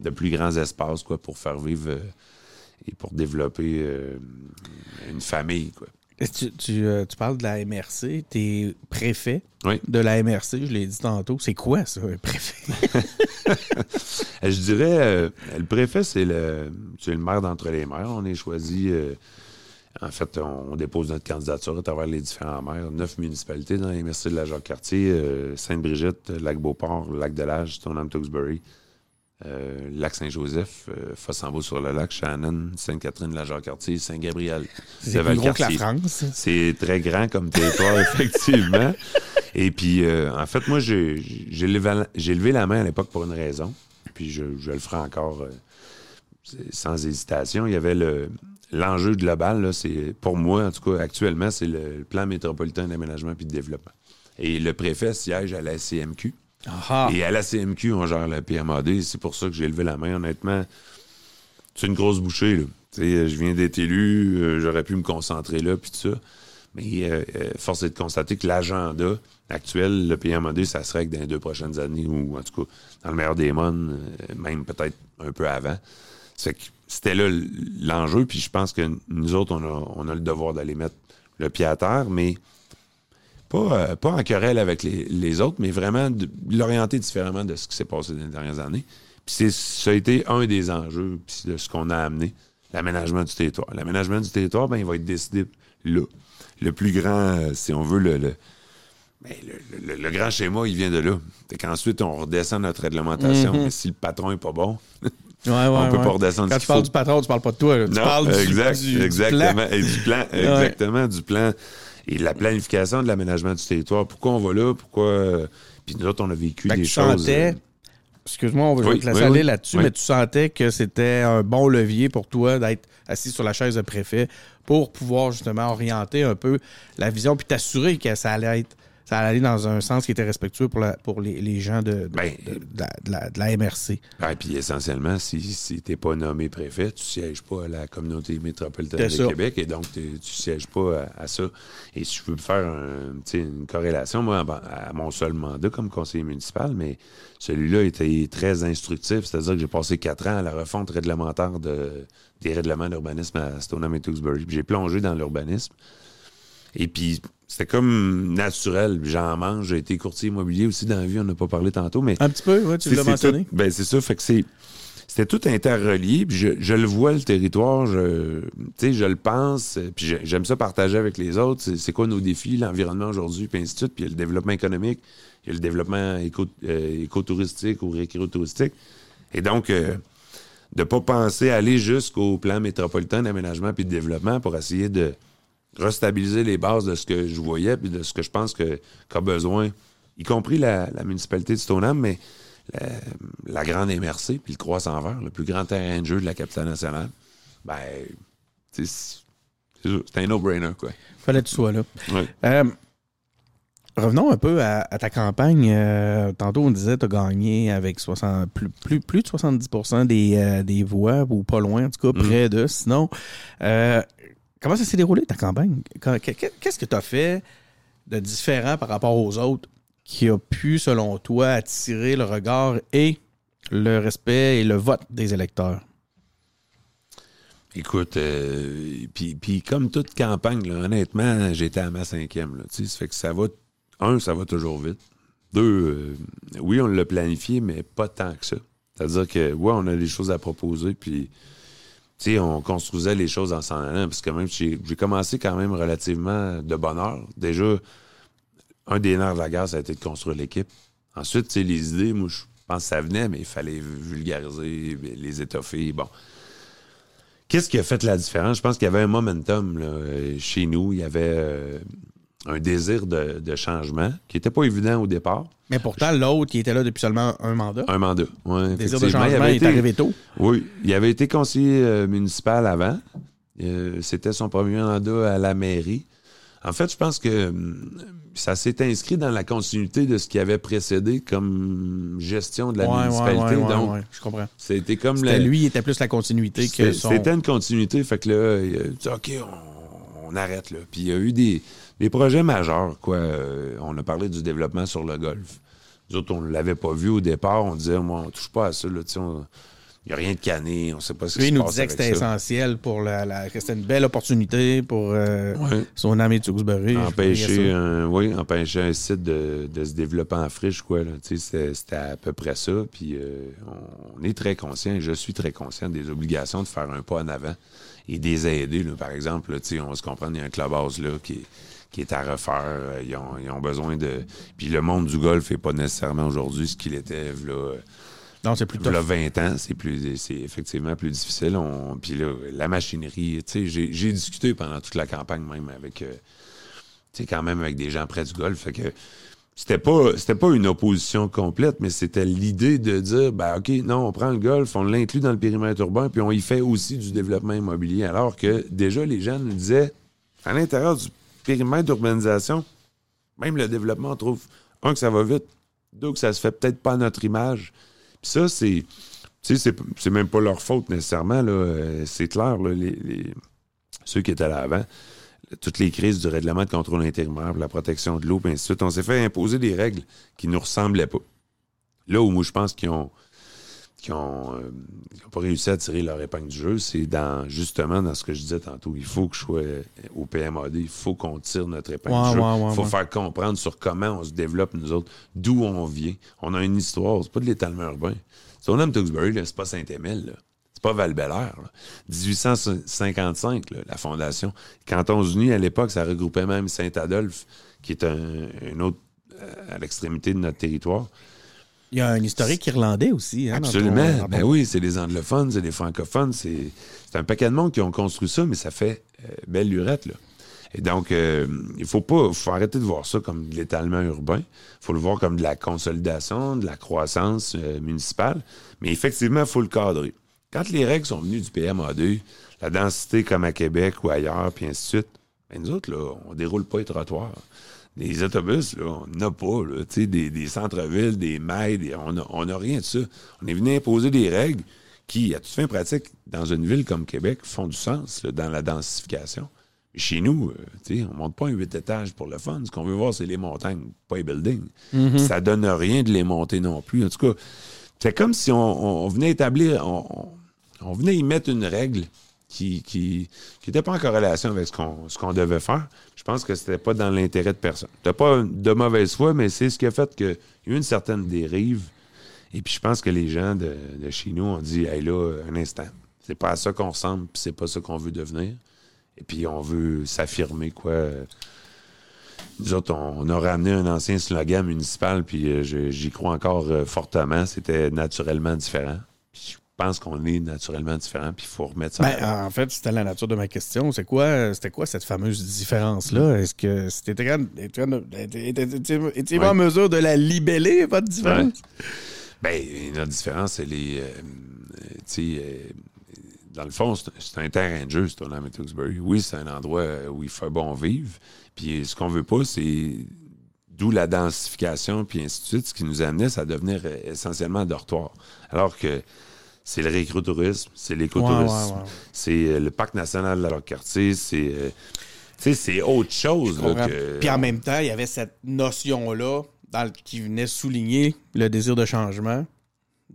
de plus grands espaces, quoi, pour faire vivre euh, et pour développer euh, une famille, quoi. Tu, tu, euh, tu parles de la MRC, t'es préfet Oui. de la MRC, je l'ai dit tantôt. C'est quoi ça, un préfet? [LAUGHS] Je dirais, euh, le préfet, c'est le, c'est le maire d'entre les maires. On est choisi. euh, en fait, on, dépose notre candidature à travers les différents maires. Neuf municipalités dans les MRC de la Jacques-Cartier euh, Sainte-Brigitte, Lac-Beauport, Lac-de-Lage, Stoneham-Tewksbury, euh, Lac-Saint-Joseph, euh, Fossambeau-sur-le-Lac, Shannon, Sainte-Catherine, la Jacques-Cartier, Saint-Gabriel. C'est plus gros que la. France. C'est très grand comme territoire, [LAUGHS] effectivement. Et puis, euh, en fait, moi, j'ai levé, la main à l'époque pour une raison. Puis, je, je le ferai encore euh, sans hésitation. Il y avait le l'enjeu global, c'est pour moi, en tout cas, actuellement, c'est le, plan métropolitain d'aménagement puis de développement. Et le préfet siège à la CMQ. Et à la CMQ, on gère la PMAD. C'est pour ça que j'ai levé la main, honnêtement. C'est une grosse bouchée, là. Je viens d'être élu, euh, j'aurais pu me concentrer là, puis tout ça. Mais euh, euh, force est de constater que l'agenda actuel, le PMAD, ça serait que dans les deux prochaines années, ou en tout cas, dans le meilleur des mondes, euh, même peut-être un peu avant. C'était là l'enjeu, puis je pense que nous autres, on a, on a le devoir d'aller mettre le pied à terre, mais pas, euh, pas en querelle avec les, les autres, mais vraiment de l'orienter différemment de ce qui s'est passé dans les dernières années. Puis ça a été un des enjeux puis de ce qu'on a amené, l'aménagement du territoire. L'aménagement du territoire, ben, il va être décidé là. Le plus grand, euh, si on veut, le, le, ben, le- le- le grand schéma, il vient de là. C'est qu'ensuite, on redescend notre réglementation. Mais si le patron est pas bon, [LAUGHS] ouais, ouais, on peut ouais. pas redescendre Quand tu parles faut. du patron, tu parles pas de toi. là. Tu Non, parles du, exact, du- du exactement. plan. Et du plan, exactement, du plan. Et de la planification de l'aménagement du territoire. Pourquoi on va là? Pourquoi. euh, Puis nous autres, on a vécu Fait que des tu choses. sentais, euh, excuse-moi, on va Oui, oui, là-dessus, mais tu sentais que c'était un bon levier pour toi d'être assis sur la chaise de préfet pour pouvoir justement orienter un peu la vision puis t'assurer que ça allait être ça allait dans un sens qui était respectueux pour, la, pour les, les gens de, de, Ben, de- de la, MRC. Ah, puis essentiellement, si, si tu n'es pas nommé préfet, tu sièges pas à la communauté métropolitaine de. Québec et donc tu sièges pas à, à ça. Et si je veux faire un, une corrélation, moi, à, à mon seul mandat comme conseiller municipal, mais celui-là était très instructif, c'est-à-dire que j'ai passé quatre ans à la refonte réglementaire de, des règlements d'urbanisme à Stoneham et Tewksbury. J'ai plongé dans l'urbanisme. Et puis, c'était comme naturel. J'en mange. J'ai été courtier immobilier aussi dans la vie. On n'a pas parlé tantôt, mais Un petit peu, ouais, tu l'as mentionné. tout- ben, c'est ça. Fait que c'est. C'était tout interrelié, puis je, je le vois, le territoire, je, tu sais, je le pense, puis j'ai- j'aime ça partager avec les autres. C'est, c'est quoi nos défis, l'environnement aujourd'hui, puis ainsi de suite. Puis il y a le développement économique, il y a le développement éco, euh, écotouristique ou récréotouristique. Et donc, euh, de ne pas penser à aller jusqu'au plan métropolitain d'aménagement puis de développement pour essayer de restabiliser les bases de ce que je voyais puis de ce que je pense que, qu'a besoin, y compris la, municipalité de Stoneham, mais la, grande MRC puis le Croissant Vert, le plus grand terrain de jeu de la capitale nationale, ben, c'est, c'est un no-brainer, quoi. Fallait que tu sois là. Euh, revenons un peu à, ta campagne. Euh, tantôt, on disait que tu as gagné avec 60, plus, plus, plus de 70 des, euh, des voix, ou pas loin, en tout cas, mm. près de. Sinon, comment ça s'est déroulé, ta campagne? Qu'est-ce que tu as fait de différent par rapport aux autres qui a pu, selon toi, attirer le regard et le respect et le vote des électeurs? Écoute, euh, puis, comme toute campagne, honnêtement, j'étais à ma cinquième. Là, ça fait que ça va. Un, ça va toujours vite. Deux, euh, oui, on l'a planifié, mais pas tant que ça. C'est-à-dire que, ouais, on a des choses à proposer, puis, tu on construisait les choses en s'en allant, parce que même, j'ai commencé quand même relativement de bonne heure. Déjà, un des nerfs de la guerre, ça a été de construire l'équipe. Ensuite, les idées, moi, je pense que ça venait, mais il fallait vulgariser, les étoffer. Bon. Qu'est-ce qui a fait la différence? Je pense qu'il y avait un momentum chez nous. Il y avait euh, un désir de, changement qui n'était pas évident au départ. Mais pourtant, l'autre, qui était là depuis seulement un mandat. Un mandat, oui. Désir de changement il est arrivé tôt. Oui. Il avait été conseiller euh, municipal avant. Euh, c'était son premier mandat à la mairie. En fait, je pense que hum, ça s'est inscrit dans la continuité de ce qui avait précédé comme gestion de la municipalité. Donc, je comprends. C'était comme lui, il était plus la continuité que son... C'était une continuité. Fait que là, OK, on, arrête là. Puis il y a eu des, projets majeurs, quoi. Euh, on a parlé du développement sur le golf. Nous autres, on ne l'avait pas vu au départ. On disait, moi, on touche pas à ça. Là, on, il n'y a rien de canné, on ne sait pas ce qui se passe. Lui, il nous disait que c'était essentiel pour la, que c'était une belle opportunité pour euh, son ami de Tewksbury. Empêcher un, oui, empêcher un site de, se développer en friche, quoi. C'était à peu près ça. Puis euh, on est très conscient, je suis très conscient des obligations de faire un pas en avant et des aider. par exemple, on va se comprendre, il y a un clubhouse là qui est qui est à refaire. Ils ont, ils ont besoin de. Puis le monde du golf n'est pas nécessairement aujourd'hui ce qu'il était là, non, c'est plus Là, 20 ans, c'est plus c'est effectivement plus difficile. On, puis là, la machinerie, tu sais, j'ai discuté pendant toute la campagne même avec, euh, tu sais, quand même avec des gens près du golf. Fait que c'était pas, c'était pas une opposition complète, mais c'était l'idée de dire, ben OK, non, on prend le golf, on l'inclut dans le périmètre urbain, puis on y fait aussi du développement immobilier. Alors que déjà, les gens nous disaient, à l'intérieur du périmètre d'urbanisation, même le développement, trouve, un, que ça va vite, deux, que ça se fait peut-être pas à notre image ça, c'est. c'est même pas leur faute nécessairement. Euh, c'est clair, les, ceux qui étaient là avant, toutes les crises du règlement de contrôle intérimaire, la protection de l'eau, ainsi de suite, on s'est fait imposer des règles qui nous ressemblaient pas. Là où moi, je pense qu'ils ont, qui ont, euh, pas réussi à tirer leur épingle du jeu, c'est dans justement dans ce que je disais tantôt. Il faut que je sois au PMAD, il faut qu'on tire notre épingle du jeu. il faut faire comprendre sur comment on se développe, nous autres, d'où on vient. On a une histoire, c'est pas de l'étalement urbain. Si on aime Tewksbury, c'est pas Saint-Émile, c'est pas val 1855, la fondation. Cantons-Unis, à l'époque, ça regroupait même Saint-Adolphe, qui est un autre euh, à l'extrémité de notre territoire. Il y a un historique irlandais aussi. Hein, Absolument. ben oui, c'est les anglophones, c'est les francophones. C'est un paquet de monde qui ont construit ça, mais ça fait euh, belle lurette. Là. Et donc, euh, il faut pas faut arrêter de voir ça comme de l'étalement urbain. Il faut le voir comme de la consolidation, de la croissance euh, municipale. Mais effectivement, il faut le cadrer. Quand les règles sont venues du PMA2, la densité comme à Québec ou ailleurs, puis ainsi de suite, ben nous autres, là, on déroule pas les trottoirs des autobus, là, on n'a pas, là, des, des centres-villes, des mailles, on n'a rien de ça. On est venu imposer des règles qui, à toute fin pratique, dans une ville comme Québec, font du sens dans la densification. chez nous, euh, on ne monte pas un huit étages pour le fun. Ce qu'on veut voir, c'est les montagnes, pas les buildings. Mm-hmm. Ça donne rien de les monter non plus. En tout cas, c'est comme si on, venait établir, on, venait y mettre une règle qui n'était pas en corrélation avec ce qu'on devait faire. Je pense que c'était pas dans l'intérêt de personne. C'était pas de mauvaise foi, mais c'est ce qui a fait qu'il y a eu une certaine dérive. Et puis je pense que les gens de, chez nous ont dit Hey là, un instant, c'est pas à ça qu'on ressemble, puis c'est pas ça qu'on veut devenir. Et puis on veut s'affirmer, quoi. Nous autres, on, a ramené un ancien slogan municipal, puis euh, j'y crois encore euh, fortement. C'était naturellement différent. Pense qu'on est naturellement différent, puis il faut remettre ça. Ben, en fait, c'était la nature de ma question. C'est quoi, c'était quoi cette fameuse différence-là? Est-ce que c'était en mesure de la libeller, votre différence? Ben, notre différence, elle est. euh, tu sais, euh, dans le fond, c'est c'est un terrain de jeu, ce tournament à Tewksbury. Oui, c'est un endroit où il fait bon vivre. Puis ce qu'on veut pas, c'est. D'où la densification, puis ainsi de suite, ce qui nous amenait, c'est à devenir essentiellement un dortoir. Alors que c'est le récrotourisme, c'est l'écotourisme, Ouais, ouais, ouais. c'est euh, le parc national de la quartier c'est. euh, c'est autre chose. là, comprends. que- Puis en même temps, il y avait cette notion-là dans le- qui venait souligner le désir de changement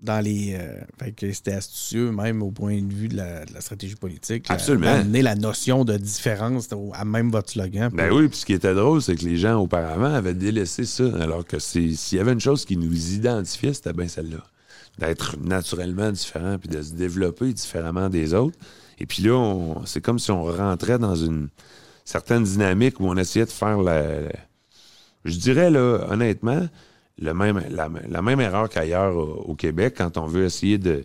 dans les. euh, fait que c'était astucieux, même au point de vue de la, de la stratégie politique. là, Absolument. D'amener la notion de différence au- à même votre slogan. Ben oui, puis ce qui était drôle, c'est que les gens auparavant avaient délaissé ça, alors que s'il y avait une chose qui nous identifiait, c'était bien celle-là. D'être naturellement différent, puis de se développer différemment des autres. Et puis là, c'est comme si on rentrait dans une certaine dynamique où on essayait de faire la... je dirais, là, honnêtement, le même, la, même erreur qu'ailleurs au, Québec, quand on veut essayer de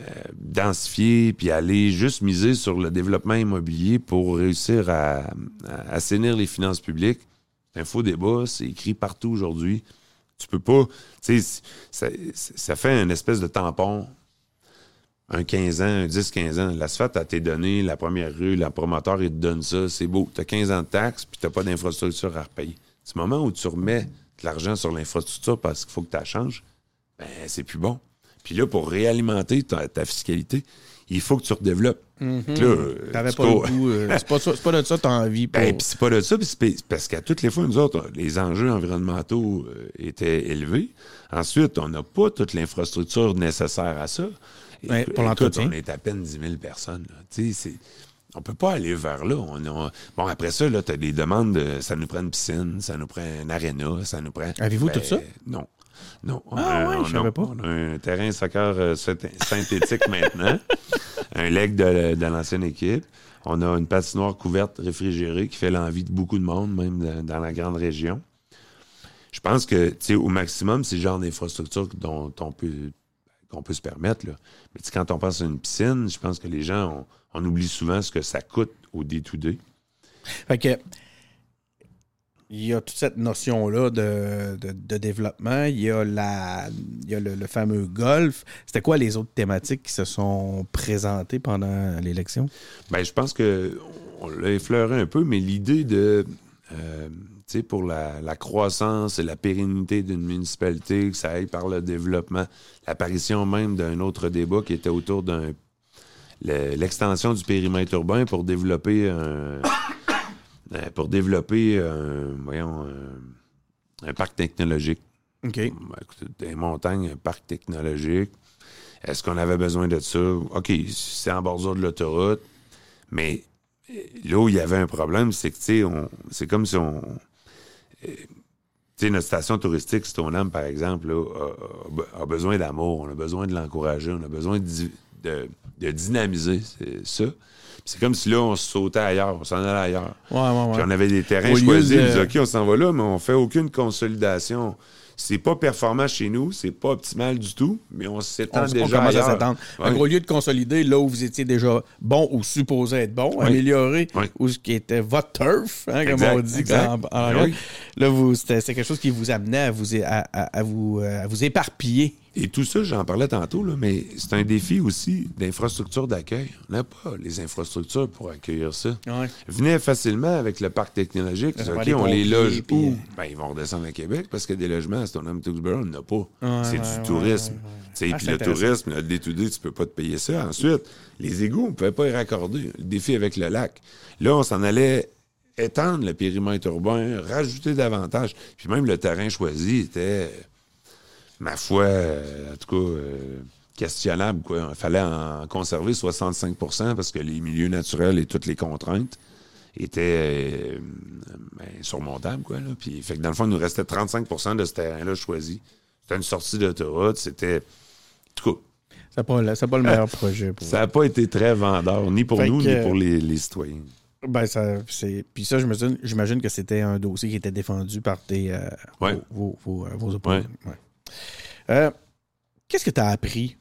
euh, densifier puis aller juste miser sur le développement immobilier pour réussir à, à assainir les finances publiques. C'est un faux débat, c'est écrit partout aujourd'hui. Tu peux pas. Tu sais, ça, fait une espèce de tampon. Un 15 ans, un 10-15 ans. L'asphalte a été donné, la première rue, la promoteur, il te donne ça, c'est beau. Tu as 15 ans de taxes, puis tu n'as pas d'infrastructure à repayer. Le moment où tu remets de l'argent sur l'infrastructure parce qu'il faut que tu la changes, ben, c'est plus bon. Puis là, pour réalimenter ta fiscalité, il faut que tu redéveloppes. Là, Mhm. T'avais pas le goût. euh, c'est pas, de ça que t'as envie. Pour... ben, puis c'est pas de ça, parce qu'à toutes les fois, nous autres, les enjeux environnementaux euh, étaient élevés. Ensuite, on n'a pas toute l'infrastructure nécessaire à ça. Et- Ouais, pour l'entretien. On est à peine 10 000 personnes. Tu sais, c'est- on peut pas aller vers là. On, on- bon, après ça, tu as des demandes de ça nous prend une piscine, ça nous prend un aréna, ça nous prend. Avez-vous tout ça? Non. Non. On Ah on- je savais non. pas. On a un terrain soccer euh, synthétique [LAUGHS] maintenant, un leg de, de l'ancienne équipe. On a une patinoire couverte réfrigérée qui fait l'envie de beaucoup de monde, même dans, dans la grande région. Je pense que, tu sais, au maximum, c'est le genre d'infrastructure dont on peut qu'on peut se permettre. Là. Mais quand on pense à une piscine, je pense que les gens, on, on oublie souvent ce que ça coûte au day-to-day. Fait que il y a toute cette notion-là de, de- développement. Il y a, la, il y a le, fameux golf. C'était quoi les autres thématiques qui se sont présentées pendant l'élection? Ben, je pense que on l'a effleuré un peu, mais l'idée de, euh, tu sais, pour la, la croissance et la pérennité d'une municipalité, que ça aille par le développement, l'apparition même d'un autre débat qui était autour d'un le- l'extension du périmètre urbain pour développer un, euh, pour développer un, voyons, un, un parc technologique. OK. Des montagnes, un parc technologique. Est-ce qu'on avait besoin de ça? OK, c'est en bordure de l'autoroute. Mais euh, là où il y avait un problème, c'est que, tu sais, c'est comme si on. euh, Tu sais, notre station touristique, Stoneham, par exemple, là, a, besoin d'amour, on a besoin de l'encourager, on a besoin de, de- de dynamiser ça. C'est comme si là, on se sautait ailleurs, on s'en allait ailleurs. Ouais, ouais, Puis on avait des terrains Au choisis. de- on disait, OK, on s'en va là, mais on fait aucune consolidation. C'est pas performant chez nous, c'est pas optimal du tout, mais on s'étend On, on déjà commence ailleurs. à s'attendre. Ouais. Au lieu de consolider là où vous étiez déjà bon ou supposé être bon, Oui. améliorer Oui. où ce qui était votre turf, hein, comme on dit en- en oui. Là, vous, c'était, c'était quelque chose qui vous amenait à vous, à, à- à vous, euh, à vous éparpiller. Et tout ça, j'en parlais tantôt, là, mais c'est un défi aussi d'infrastructure d'accueil. On n'a pas les infrastructures pour accueillir ça. Ouais. Venez facilement avec le parc technologique. Ça OK, prend des on les loge puis, où? euh, Ben, ils vont redescendre à Québec parce que des logements à Stoneham on n'en a pas. Ouais, c'est ouais, du tourisme. Ah, Puis le tourisme, le day-to-day, tu peux pas te payer ça. Ensuite, les égouts, on ne pouvait pas y raccorder. Le défi avec le lac. Là, on s'en allait étendre le périmètre urbain, rajouter davantage. Puis même le terrain choisi était, ma foi, euh, en tout cas, euh, questionnable. Quoi. Il fallait en conserver 65% parce que les milieux naturels et toutes les contraintes étaient euh, ben, surmontables. Quoi, là. Puis, fait que dans le fond, il nous restait 35% de ce terrain-là choisi. C'était une sortie d'autoroute. C'était. En tout cas, C'est pas, le- c'est pas le meilleur projet. Pour ça n'a pas été très vendeur, ni pour Fait nous, que- ni pour les, les citoyens. Ben, ça, c'est... Puis ça, j'imagine, j'imagine que c'était un dossier qui était défendu par tes, euh, Ouais. vos, vos, vos, euh, vos opposants. Ouais. Ouais. Euh, qu'est-ce que tu as appris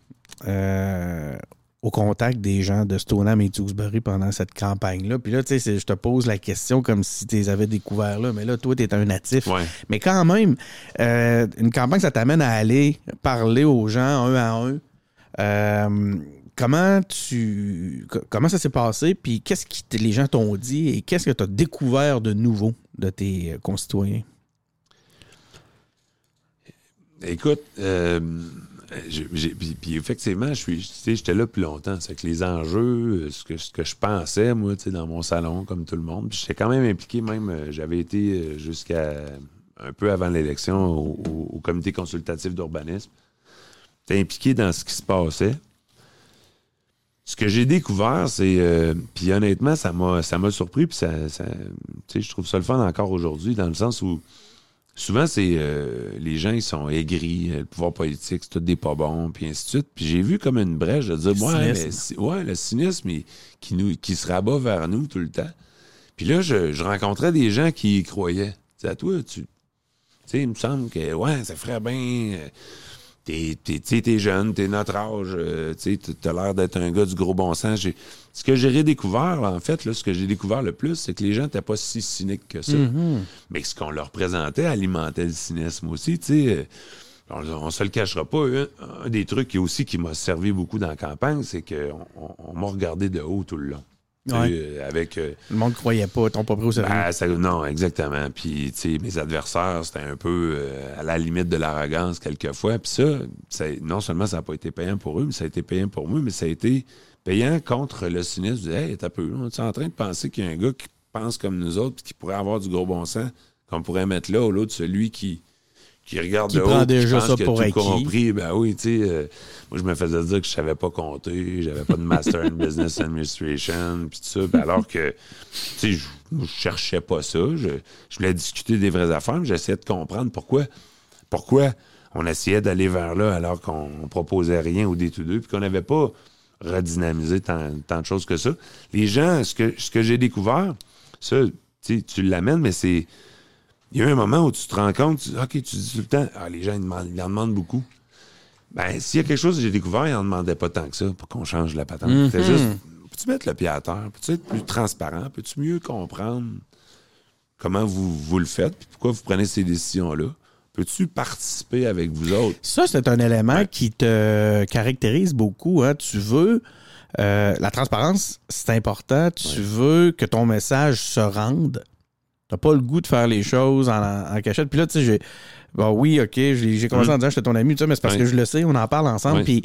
euh, au contact des gens de Stoneham et Tewksbury pendant cette campagne-là? Puis là, tu sais, je te pose la question comme si tu les avais découverts là, mais là, toi, tu es un natif. Ouais. Mais quand même, euh, une campagne, ça t'amène à aller parler aux gens un à un. Comment tu co- comment ça s'est passé? Puis qu'est-ce que les gens t'ont dit et qu'est-ce que tu as découvert de nouveau de tes concitoyens? Écoute, euh, puis, effectivement, je suis, j'étais là plus longtemps. C'est que les enjeux, euh, ce que, je pensais, moi, dans mon salon, comme tout le monde, j'étais quand même impliqué, même, euh, j'avais été jusqu'à un peu avant l'élection au, comité consultatif d'urbanisme. J'étais impliqué dans ce qui se passait. Ce que j'ai découvert, c'est. puis honnêtement, ça m'a, ça m'a surpris. Puis ça, ça- je trouve ça le fun encore aujourd'hui, dans le sens où souvent, c'est. euh, les gens, ils sont aigris. euh, Le pouvoir politique, c'est tout des pas bons, puis ainsi de suite. Puis j'ai vu comme une brèche de dire, Le ouais, mais si- ouais, le cynisme il- qui, nous, qui se rabat vers nous tout le temps. Puis là, je, je rencontrais des gens qui y croyaient. Tu à toi, tu. Tu sais, il me semble que, ouais, ça ferait bien. T'es, t'es, t'es jeune, t'es notre âge, euh, tu t'as l'air d'être un gars du gros bon sens. J'ai- Ce que j'ai redécouvert, en fait, là, ce que j'ai découvert le plus, c'est que les gens n'étaient pas si cyniques que ça. Mais que ce qu'on leur présentait alimentait le cynisme aussi, tu sais. euh, On, on se le cachera pas. Un, un des trucs qui aussi qui m'a servi beaucoup dans la campagne, c'est qu'on on, on m'a regardé de haut tout le long. Ouais. euh, avec euh, le monde croyait pas t'ont pas pris au sérieux ben, ça- non, exactement. Puis, tu sais, mes adversaires, c'était un peu euh, à la limite de l'arrogance quelquefois. Puis ça, ça- non seulement ça n'a pas été payant pour eux, mais ça a été payant pour moi, mais ça a été payant contre le cynisme. Je hey, t'as peu, on est en train de penser qu'il y a un gars qui pense comme nous autres, puis qui pourrait avoir du gros bon sens, qu'on pourrait mettre là, au lieu de celui qui, qui regarde Qui de haut, prend qui déjà pense ça a pour tout compris. Ben oui, tu sais, euh, moi, je me faisais dire que je savais pas compter, j'avais pas de master in business administration, puis tout ça. Ben, alors que, tu sais, je, je cherchais pas ça. Je, je voulais discuter des vraies affaires, mais j'essayais de comprendre pourquoi, pourquoi on essayait d'aller vers là alors qu'on proposait rien au D2 puis qu'on n'avait pas redynamisé tant, tant de choses que ça. Les gens, ce que, ce que j'ai découvert, ça, tu l'amènes, mais c'est. Il y a un moment où tu te rends compte, tu, OK, tu dis tout le temps, ah, les gens, ils, demandent, ils en demandent beaucoup. Ben, s'il y a quelque chose que j'ai découvert, ils n'en demandaient pas tant que ça pour qu'on change la patente. C'est juste, peux-tu mettre le pied à terre? Peux-tu être plus transparent? Peux-tu mieux comprendre comment vous, vous le faites? Puis pourquoi vous prenez ces décisions-là? Peux-tu participer avec vous autres? Ça, c'est un élément qui te caractérise beaucoup. Hein. Tu veux. euh, la transparence, c'est important. Tu veux que ton message se rende. T'as pas le goût de faire les choses en, en cachette. Puis là, tu sais, j'ai. Bon, oui, OK, j'ai commencé Mm. en disant que j'étais ton ami, mais c'est parce que je le sais, on en parle ensemble. Puis,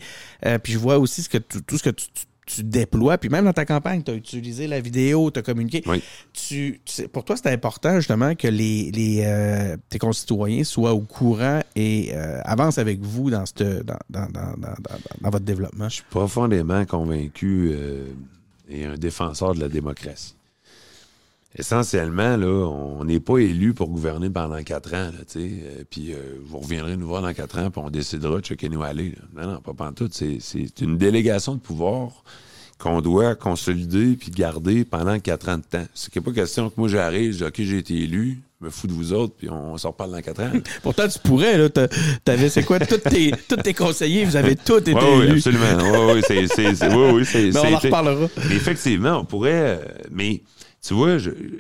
euh, puis je vois aussi ce que tu- tout ce que tu, tu- tu déploies. Puis même dans ta campagne, tu as utilisé la vidéo, tu as communiqué. Oui. Tu, tu sais, pour toi, c'est important justement que les, les, euh, tes concitoyens soient au courant et euh, avancent avec vous dans, cette, dans, dans, dans, votre développement. Je suis profondément convaincu et un défenseur de la démocratie. Essentiellement, là, on n'est pas élu pour gouverner pendant quatre ans, là, tu sais. euh, puis euh, vous reviendrez nous voir dans quatre ans, puis on décidera de checker nous aller. là. Non, non, pas pantoute. C'est, c'est une délégation de pouvoir qu'on doit consolider puis garder pendant quatre ans de temps. N'y a pas question que moi j'arrive, je dis, OK, j'ai été élu, je me fous de vous autres, puis on, s'en reparle dans quatre ans. [LAUGHS] Pourtant, tu pourrais, là. T'avais, c'est quoi, tous tes, tes conseillers, vous avez tous été Oui, oui, élus. absolument. Oui, oui, c'est, c'est, c'est- oui, [LAUGHS] Mais on en reparlera. Mais effectivement, on pourrait. euh, mais tu vois,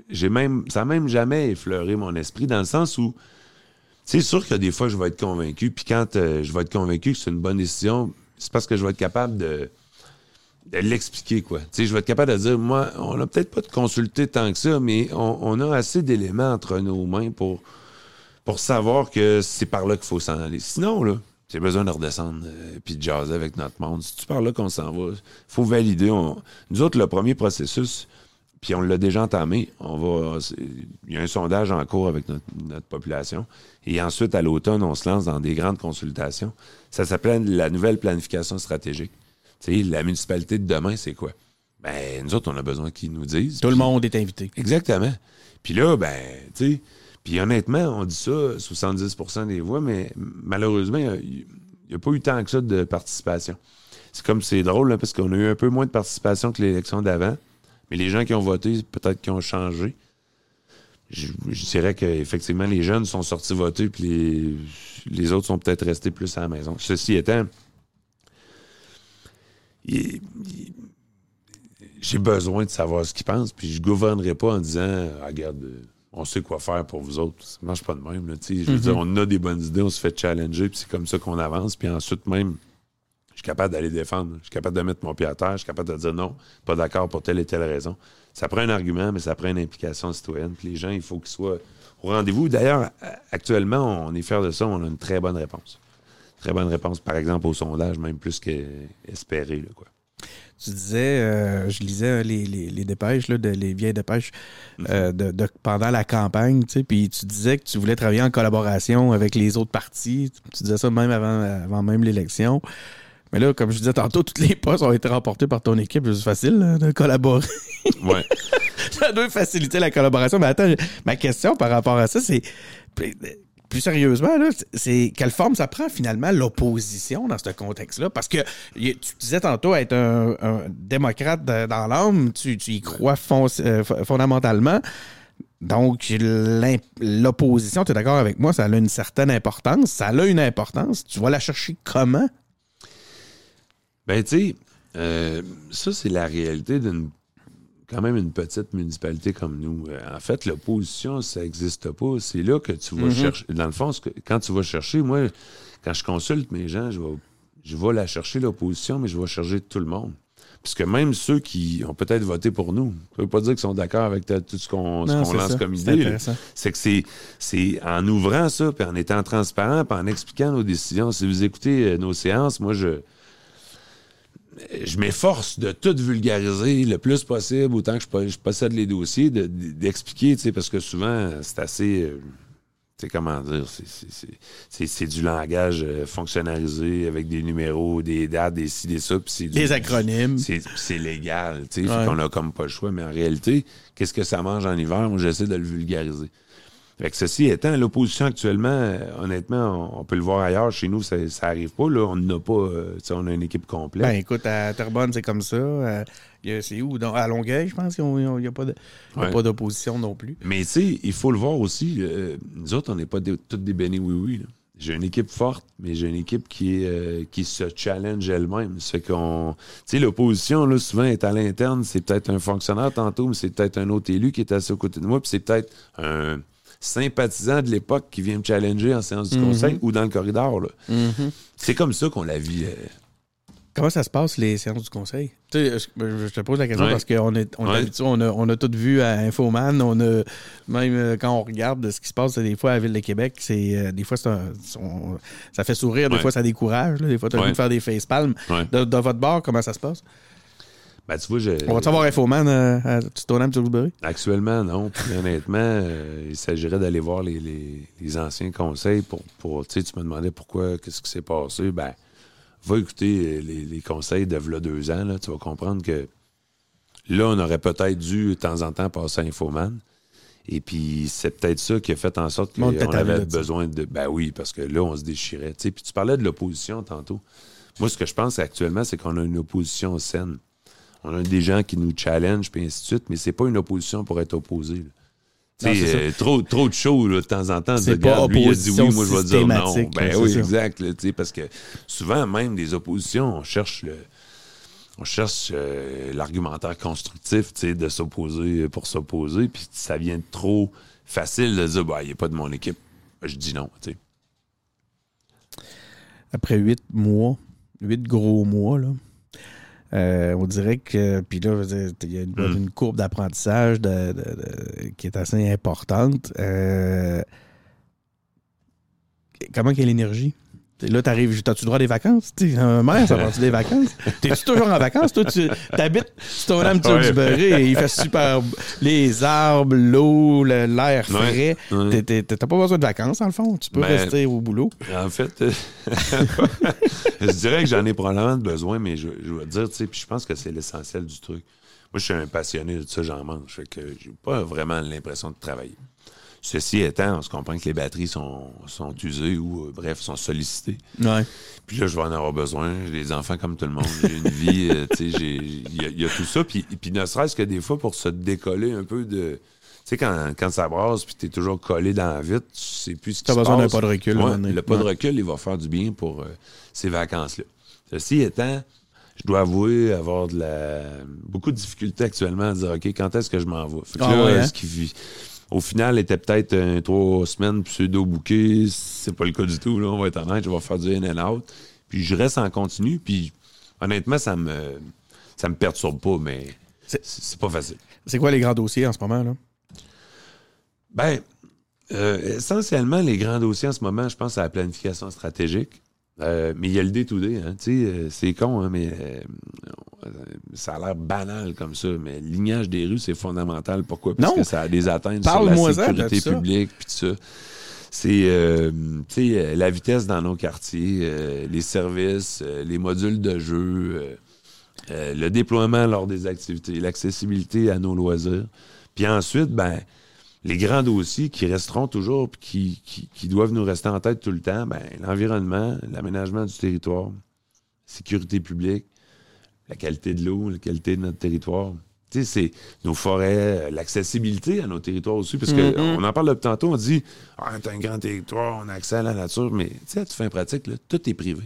j'ai même, ça n'a même jamais effleuré mon esprit dans le sens où c'est sûr que des fois, je vais être convaincu. Puis quand euh, je vais être convaincu que c'est une bonne décision, c'est parce que je vais être capable de, l'expliquer, quoi. Tu sais, je vais être capable de dire, moi, on n'a peut-être pas de consulté tant que ça, mais on, a assez d'éléments entre nos mains pour, pour savoir que c'est par là qu'il faut s'en aller. Sinon, là, j'ai besoin de redescendre euh, puis de jaser avec notre monde. C'est par là qu'on s'en va. Faut valider. On- Nous autres, le premier processus, puis on l'a déjà entamé. On va, il y a un sondage en cours avec notre, notre population. Et ensuite, à l'automne, on se lance dans des grandes consultations. Ça s'appelle la nouvelle planification stratégique. Sais, la municipalité de demain, c'est quoi? Ben, nous autres, on a besoin qu'ils nous disent. Tout le monde est invité. Exactement. Puis là, ben, tu sais, puis honnêtement, on dit ça, 70% des voix, mais malheureusement, il n'y a, pas eu tant que ça de participation. C'est comme c'est drôle, là, parce qu'on a eu un peu moins de participation que l'élection d'avant, mais les gens qui ont voté, peut-être qu'ils ont changé. Je, je dirais qu'effectivement, les jeunes sont sortis voter, puis les, les autres sont peut-être restés plus à la maison. Ceci étant, j'ai besoin de savoir ce qu'ils pensent, puis je gouvernerai pas en disant Ah, regarde, on sait quoi faire pour vous autres. Ça marche pas de même. Là, je veux dire, on a des bonnes idées, on se fait challenger, puis c'est comme ça qu'on avance, puis ensuite même. Je suis capable d'aller défendre. Je suis capable de mettre mon pied à terre. Je suis capable de dire non, pas d'accord pour telle et telle raison. Ça prend un argument, mais ça prend une implication citoyenne. Puis les gens, il faut qu'ils soient au rendez-vous. D'ailleurs, actuellement, on est fiers de ça. On a une très bonne réponse. Très bonne réponse, par exemple, au sondage, même plus qu'espéré. là, quoi. Tu disais, euh, je lisais euh, les, les, les dépêches, là, de, les vieilles dépêches euh, de, de- pendant la campagne, tu sais, puis tu disais que tu voulais travailler en collaboration avec les autres partis. Tu disais ça même avant, avant même l'élection. Mais là, comme je disais tantôt, tous les postes ont été remportés par ton équipe. C'est facile là, de collaborer. [LAUGHS] Ouais. ça doit faciliter la collaboration. Mais attends, ma question par rapport à ça, c'est plus- sérieusement, là, c'est quelle forme ça prend finalement l'opposition dans ce contexte-là? Parce que tu disais tantôt être un, un démocrate de- dans l'âme, tu, tu y crois euh, fondamentalement. Donc, l'opposition, tu es d'accord avec moi, ça a une certaine importance. Ça a une importance. Tu vas la chercher comment? Ben, tu sais, euh, ça, c'est la réalité d'une quand même une petite municipalité comme nous. Euh, en fait, l'opposition, ça n'existe pas. C'est là que tu vas chercher. Dans le fond, que- quand tu vas chercher, moi, quand je consulte mes gens, je vais, je vais la chercher, l'opposition, mais je vais chercher tout le monde. Parce que même ceux qui ont peut-être voté pour nous, ça veut pas dire qu'ils sont d'accord avec tout ce qu'on lance ça. comme idée. C'est que c'est, c'est en ouvrant ça, puis en étant transparent, puis en expliquant nos décisions. Si vous écoutez euh, nos séances, moi, je, je m'efforce de tout vulgariser le plus possible, autant que je, po- je possède les dossiers, de- d'expliquer, tu sais, parce que souvent, c'est assez. euh, tu sais, comment dire, c'est- c'est- c'est- c'est c'est du langage euh, fonctionnalisé avec des numéros, des dates, des ci, des ça, c'est du- Des acronymes. c'est c'est légal, tu sais, Ouais. qu'on a comme pas le choix, mais en réalité, qu'est-ce que ça mange en hiver? Moi, j'essaie de le vulgariser. Fait que ceci étant, l'opposition actuellement, euh, honnêtement, on, on peut le voir ailleurs. Chez nous, ça, ça arrive pas. Là, on n'a pas, euh, on a une équipe complète. Ben écoute, à Terrebonne, c'est comme ça. Euh, c'est où? À Longueuil, je pense qu'il n'y a pas de- Ouais. d'opposition non plus. Mais tu sais, il faut le voir aussi. nous autres, on n'est pas des- toutes des bénis oui-oui. J'ai une équipe forte, mais j'ai une équipe qui, euh, qui se challenge elle-même. Fait qu'on. Tu sais, l'opposition, là, souvent, est à l'interne. C'est peut-être un fonctionnaire tantôt, mais c'est peut-être un autre élu qui est assis à côté de moi, puis c'est peut-être un sympathisant de l'époque qui vient me challenger en séance du conseil ou dans le corridor. là. C'est comme ça qu'on la vit. euh, Comment ça se passe, les séances du conseil? Tu sais, je, je te pose la question Ouais. parce qu'on est, on est Ouais. habitué, on a, on a tout vu à Infoman, on a, même euh, quand on regarde ce qui se passe des fois à la Ville de Québec, c'est euh, des fois c'est un- on- ça fait sourire, des Ouais. fois ça décourage, là, des fois tu as Ouais. envie de faire des facepalms. Ouais. De, de votre bord, comment ça se passe? Ben, tu vois, je- On va savoir Infoman euh, à Stoneham Salisbury? Actuellement, non. Puis [LAUGHS] honnêtement, euh, il s'agirait d'aller voir les, les- les anciens conseils pour. pour tu sais, tu me demandais pourquoi, qu'est-ce qui s'est passé. Ben, va écouter euh, les, les conseils de v'là deux ans. Là, tu vas comprendre que là, on aurait peut-être dû de temps en temps passer à Infoman. Et puis, c'est peut-être ça qui a fait en sorte qu'on avait besoin de. Ben oui, parce que là, on se déchirait. Tu sais, puis tu parlais de l'opposition tantôt. Moi, ce que je pense actuellement, c'est qu'on a une opposition saine. On a des gens qui nous challengent, puis ainsi de suite, mais c'est pas une opposition pour être opposé. Non, euh, trop, trop de là, de temps en temps. C'est pas lui, il a dit oui, moi je vais dire non. Ben oui, ça. exact. là, parce que souvent, même des oppositions, on cherche le. On cherche euh, l'argumentaire constructif, de s'opposer pour s'opposer, puis ça vient trop facile de dire, bah, il n'est pas de mon équipe. Je dis non, après huit mois, huit gros mois, là, euh, on dirait que. Puis là, il y a une, Mm. une courbe d'apprentissage de- de- de- qui est assez importante. Euh, comment a l'énergie? Là, t'arrives, t'as-tu droit à des vacances? T'sais, un maire, ça va-tu des vacances? [LAUGHS] T'es-tu toujours en vacances? Toi, tu t'habites Stoneham Ouais. Tewksbury et il fait super. Les arbres, l'eau, le- l'air frais. Ouais, ouais. T'es- t'es- T'as pas besoin de vacances, dans le fond. Tu peux Ben, rester au boulot. En fait, euh, [LAUGHS] je dirais que j'en ai probablement besoin, mais je, je vais te dire, tu sais, puis je pense que c'est l'essentiel du truc. Moi, je suis un passionné de ça, j'en mange. Fait que j'ai pas vraiment l'impression de travailler. Ceci étant, on se comprend que les batteries sont, sont usées ou, euh, bref, sont sollicitées. Ouais. Puis là, je vais en avoir besoin. J'ai des enfants comme tout le monde. J'ai une vie, euh, tu sais, j'ai- il y, a- il y a tout ça. Puis, puis ne serait-ce que des fois, pour se décoller un peu de... Tu sais, quand, quand ça brasse, puis t'es toujours collé dans la vitre, tu sais plus ce qui T'as se besoin d'un pas de recul, Ouais, le pas de recul, il va faire du bien pour euh, ces vacances-là. Ceci étant, je dois avouer avoir de la beaucoup de difficultés actuellement à dire OK, quand est-ce que je m'en vais? Fait que Ah là, ouais, hein? ce qui au final était peut-être un trois semaines pseudo booké, c'est pas le cas du tout là, on va être honnête, je vais faire du in and out. Puis je reste en continu, puis honnêtement ça me ça me perturbe pas mais c'est pas facile. C'est quoi les grands dossiers en ce moment, là? Ben, euh, essentiellement, les grands dossiers en ce moment, je pense à la planification stratégique. Euh, mais il y a le day-to-day, hein. Tu sais, euh, c'est con, hein, mais euh, ça a l'air banal comme ça. Mais le lignage des rues, c'est fondamental. Pourquoi? Parce Non. que ça a des atteintes sur la sécurité ça. publique, puis tout ça. C'est, euh, tu sais, la vitesse dans nos quartiers, les services, les modules de jeu, le déploiement lors des activités, l'accessibilité à nos loisirs. Puis ensuite, ben, les grands dossiers qui resteront toujours puis qui, qui, qui doivent nous rester en tête tout le temps, ben, l'environnement, l'aménagement du territoire, sécurité publique, la qualité de l'eau, la qualité de notre territoire. Tu sais, c'est nos forêts, l'accessibilité à nos territoires aussi, parce que Mhm. on en parle depuis tantôt, on dit Ah, t'as un grand territoire, on a accès à la nature, mais tu en pratique, là, tout est privé.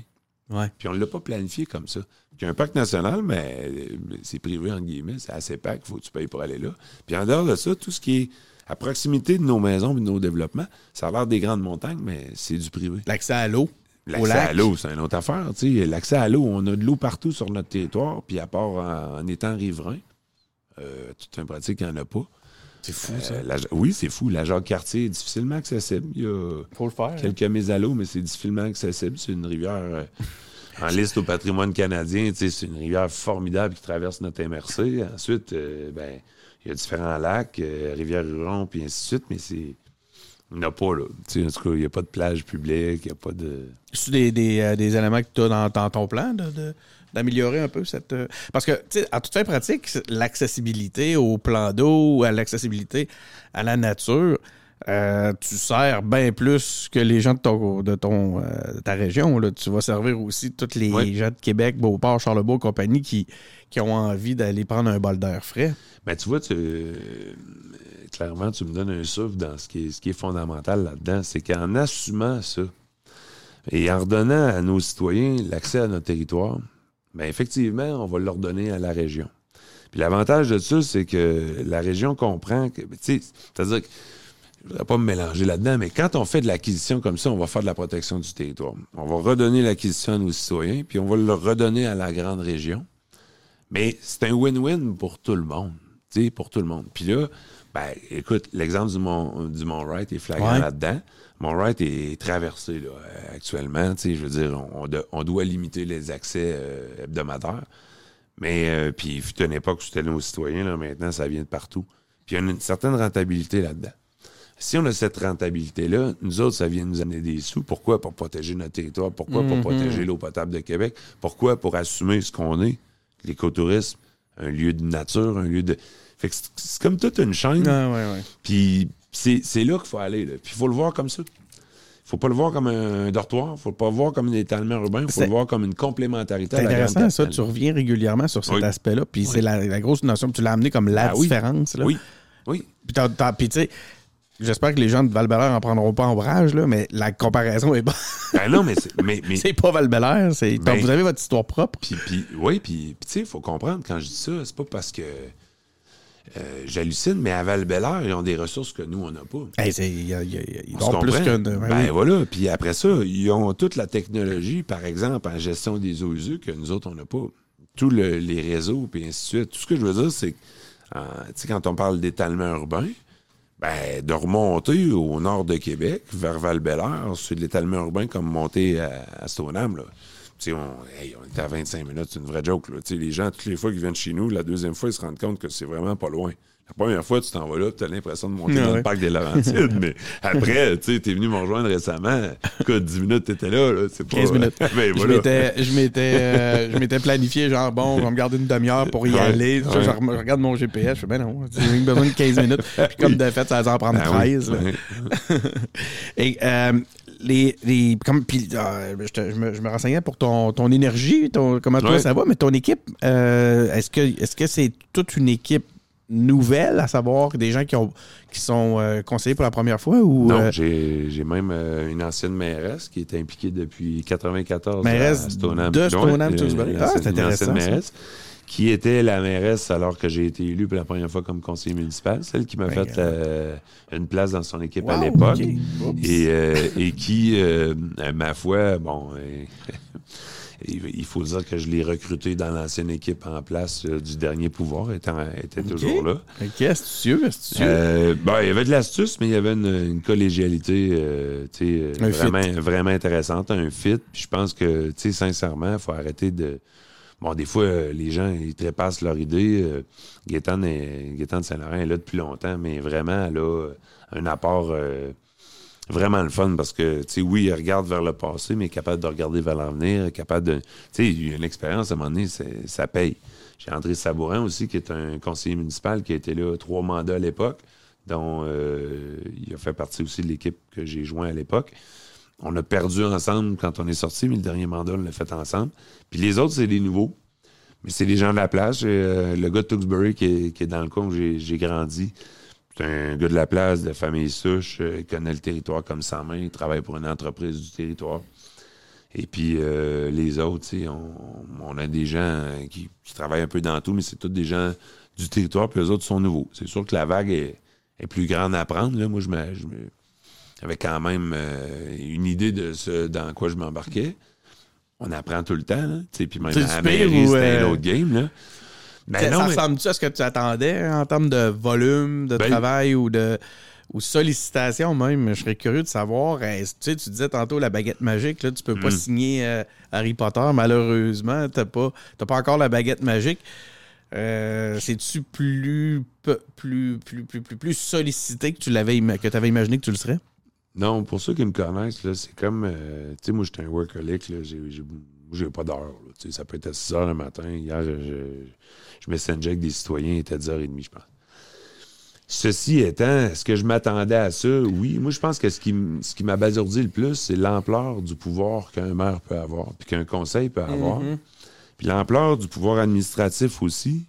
Ouais. Puis on ne l'a pas planifié comme ça. Puis un parc national, mais euh, c'est privé, en guillemets, c'est assez pack, il faut que tu payes pour aller là. Puis en dehors de ça, tout ce qui est à proximité de nos maisons et de nos développements, ça a l'air des grandes montagnes, mais c'est du privé. L'accès à l'eau. Au L'accès lac. à l'eau, c'est une autre affaire. L'accès à l'eau, on a de l'eau partout sur notre territoire, puis à part en, en étant riverain, euh, tout un pratique, il n'y en a pas. C'est fou, Euh, la- oui, c'est fou. La Jacques-Cartier est difficilement accessible. Il y a Faut le faire. quelques mises à l'eau, mais c'est difficilement accessible. C'est une rivière euh, en [LAUGHS] liste au patrimoine canadien. C'est une rivière formidable qui traverse notre MRC. Ensuite, euh, ben, il y a différents lacs, euh, Rivière-Huron, puis ainsi de suite, mais c'est. Il n'y en a pas, là. En tout cas, il n'y a pas de plage publique, il n'y a pas de. C'est des, des, euh, des éléments que tu as dans, ton plan de- d'améliorer un peu cette. euh, Parce que, tu sais, à toute fin pratique, l'accessibilité au plan d'eau, à l'accessibilité à la nature, euh, tu sers bien plus que les gens de, ton, de ton, euh, de ta région. Là. Tu vas servir aussi tous les Oui. gens de Québec, Beauport, Charlebourg, compagnie qui, qui ont envie d'aller prendre un bol d'air frais. Ben, tu vois, tu, euh, clairement, tu me donnes un souffle dans ce qui est, ce qui est fondamental là-dedans. C'est qu'en assumant ça et en redonnant à nos citoyens l'accès à notre territoire, ben, effectivement, on va leur donner à la région. Puis l'avantage de ça, c'est que la région comprend que, tu sais, c'est-à-dire que je ne voudrais pas me mélanger là-dedans, mais quand on fait de l'acquisition comme ça, on va faire de la protection du territoire. On va redonner l'acquisition à nos citoyens, puis on va le redonner à la grande région. Mais c'est un win-win pour tout le monde. Tu sais, pour tout le monde. Puis là, ben, écoute, l'exemple du Mont, du Mont Wright est flagrant Ouais. là-dedans. Mont Wright est traversé là, actuellement. Tu sais, je veux dire, on, on de- on doit limiter les accès euh, hebdomadaires. Mais, euh, puis, il fut une époque où c'était nos citoyens, là, maintenant, ça vient de partout. Puis, il y a une, certaine rentabilité là-dedans. Si on a cette rentabilité-là, nous autres, ça vient nous amener des sous. Pourquoi? Pour protéger notre territoire. Pourquoi? Pour protéger l'eau potable de Québec. Pourquoi? Pour assumer ce qu'on est, l'écotourisme, un lieu de nature, un lieu de... Fait que c'est- comme toute une chaîne. Ah, ouais, ouais. Puis c'est là qu'il faut aller. Là. Puis il faut le voir comme ça. Il faut pas le voir comme un dortoir. Il faut pas le voir comme un étalement urbain. Il faut le voir comme une complémentarité C'est intéressant, ça. Tu reviens régulièrement sur cet Oui. aspect-là. Puis Oui. c'est la, la grosse notion. Tu l'as amené comme la Ah oui. différence. Là. Oui, oui. Puis, t'as- t'as- puis tu sais, j'espère que les gens de val en prendront pas en brage, là, mais la comparaison est bonne. Ben non, mais c'est... Mais, mais, c'est pas val c'est Ben- Vous avez votre histoire propre. Puis, puis, oui, puis, tu sais, il faut comprendre, quand je dis ça, c'est pas parce que euh, j'hallucine, mais à val ils ont des ressources que nous, on n'a pas. Hey, c'est- il y a- il y a- il On dort se plus qu'un. Ben, ben oui. voilà. Puis après ça, ils ont toute la technologie, par exemple, en gestion des eaux usées, que nous autres, on n'a pas. Tous le- les réseaux, puis ainsi de suite. Tout ce que je veux dire, c'est que, euh, tu sais, quand on parle d'étalement urbain, ben, de remonter au nord de Québec, vers val c'est de l'étalement urbain comme monter à, à Stoneham, là. On, hey, on était à 25 minutes, c'est une vraie joke, là. Les gens, toutes les fois qu'ils viennent chez nous, la deuxième fois, ils se rendent compte que c'est vraiment pas loin. La première fois, tu t'en vas là, tu as l'impression de monter dans ouais. le parc des Laurentides, [LAUGHS] mais après, tu sais, t'es venu me rejoindre récemment. Écoute, 10 minutes, t'étais là, là. C'est pas. 15 minutes. Mais [LAUGHS] Je voilà. m'étais- Je m'étais euh, je m'étais planifié, genre, bon, je vais me garder une demi-heure pour y Ouais, aller. Ça. Je, regarde mon GPS, je fais, ben non, j'ai besoin de 15 minutes. [LAUGHS] Puis comme de fait, ça va en prendre oui, 13. là. ouais. Et euh, les, les comme puis euh, je, te- je me, je me renseignais pour ton, ton énergie, ton, comment toi Ouais. ça va, mais ton équipe, euh, est-ce que est-ce que c'est toute une équipe nouvelles, à savoir des gens qui, ont, qui sont euh, conseillés pour la première fois? Ou, Non, euh, j'ai même euh, une ancienne mairesse qui est impliquée depuis 94 Mairesse à Stoneham. de Stoneham, Tewksbury. Ah, c'est une ancienne intéressant, mairesse, qui était la mairesse alors que j'ai été élu pour la première fois comme conseiller municipal, celle qui m'a Ben, fait euh, une place dans son équipe à l'époque. Et, et qui, à ma foi, bon, [LAUGHS] il faut dire que je l'ai recruté dans l'ancienne équipe en place euh, du dernier pouvoir, étant, était toujours là. Ok, astucieux, astucieux. Euh, bon, il y avait de l'astuce, mais il y avait une, une collégialité euh, euh, Un vraiment, vraiment intéressante, un fit. Puis je pense que, sincèrement, il faut arrêter de. Bon, des fois, euh, les gens, ils trépassent leur idée. Gaétan, est- Gaétan de Saint-Laurent est là depuis longtemps, mais vraiment, elle a un apport euh, vraiment le fun parce que, tu sais, oui, elle regarde vers le passé, mais capable de regarder vers l'avenir, capable de. Tu sais, il y a une expérience à un moment donné, ça paye. J'ai André Sabourin aussi, qui est un conseiller municipal qui a été là trois mandats à l'époque, dont euh, il a fait partie aussi de l'équipe que j'ai joint à l'époque. On a perdu ensemble quand on est sorti, mais le dernier mandat, on l'a fait ensemble. Puis les autres, c'est des nouveaux. Mais c'est des gens de la place. Euh, le gars de Tewksbury qui est, qui est dans le coin où j'ai grandi. C'est un gars de la place, de famille souche. euh, il connaît le territoire comme sa main. Il travaille pour une entreprise du territoire. Et puis euh, les autres, on, on a des gens euh, qui, qui travaillent un peu dans tout, mais c'est tous des gens du territoire, puis les autres sont nouveaux. C'est sûr que la vague est, est plus grande à prendre. Là. Moi, je j'avais quand même euh, une idée de ce dans quoi je m'embarquais. On apprend tout le temps, là. Puis même à la mairie, ou, c'était un autre game. Là. Ben ça mais- ressemble-tu à ce que tu attendais hein, en termes de volume de Ben- travail ou de ou sollicitation même? Je serais curieux de savoir. est-ce- tu sais, tu disais tantôt la baguette magique, là, tu peux pas Mm. signer euh, Harry Potter, malheureusement. T'as pas, pas encore la baguette magique. Euh, C'est-tu plus, plus, plus, plus, plus, plus sollicité que tu l'avais que avais imaginé que tu le serais? Non, pour ceux qui me connaissent, c'est comme. euh, tu sais, moi, j'étais un workaholic. J'ai, j'ai, pas d'heure. là. Tu sais, ça peut être à 6 h le matin. Hier, je, je, je messengeais avec des citoyens, il était 10h30, je pense. Ceci étant, est-ce que je m'attendais à ça? Oui. Moi, je pense que ce qui, ce qui le plus, c'est l'ampleur du pouvoir qu'un maire peut avoir, puis qu'un conseil peut avoir. Puis l'ampleur du pouvoir administratif aussi.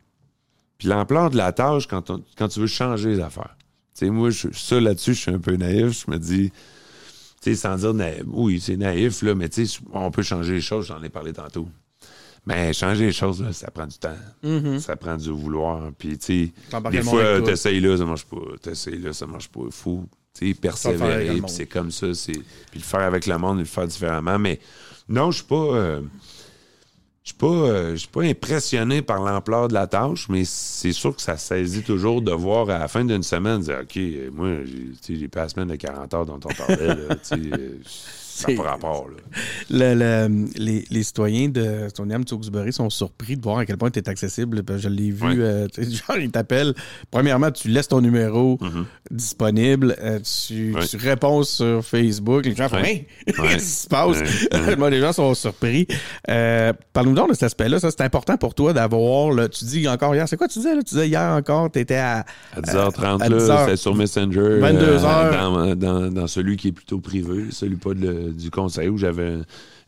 Puis l'ampleur de la tâche quand, on- quand tu veux changer les affaires. Tu sais, moi, je, ça là-dessus, je suis un peu naïf. Je me dis, sans dire naïf, oui, c'est naïf, là, mais tu sais, on peut changer les choses, j'en ai parlé tantôt. Mais changer les choses, là, ça prend du temps. Ça prend du vouloir. Puis, tu sais, des fois, t'essayes là, ça marche pas. T'essayes là, ça marche pas. Faut, tu sais, persévérer. Puis c'est comme ça. Puis le faire avec le monde, le faire différemment. Mais non, je suis pas... euh, je suis pas, euh, suis pas impressionné par l'ampleur de la tâche, mais c'est sûr que ça saisit toujours de voir à la fin d'une semaine, dire OK, euh, moi, j'ai pas la semaine de 40 heures dont on parlait, là, euh, ça n'a pas rapport. Là. Le- le- les, les citoyens de Stoneham Tewksbury sont surpris de voir à quel point tu es accessible. Je l'ai vu. Euh, [LAUGHS] genre, ils t'appellent. Premièrement, tu laisses ton numéro Mhm. disponible. euh, tu, réponds sur Facebook. Les gens font! Ouais. [LAUGHS] Qu'est-ce qui se passe? [LAUGHS] Moi, les gens sont surpris. Euh, Parle-nous donc de cet aspect-là. Ça, c'est important pour toi d'avoir. Tu dis encore hier. C'est quoi tu disais? Là? Tu disais hier encore, tu étais à. À 10h30, à là, 10 heures. c'était sur Messenger. 22 euh, dans- dans celui qui est plutôt privé, celui pas de du conseil, où j'avais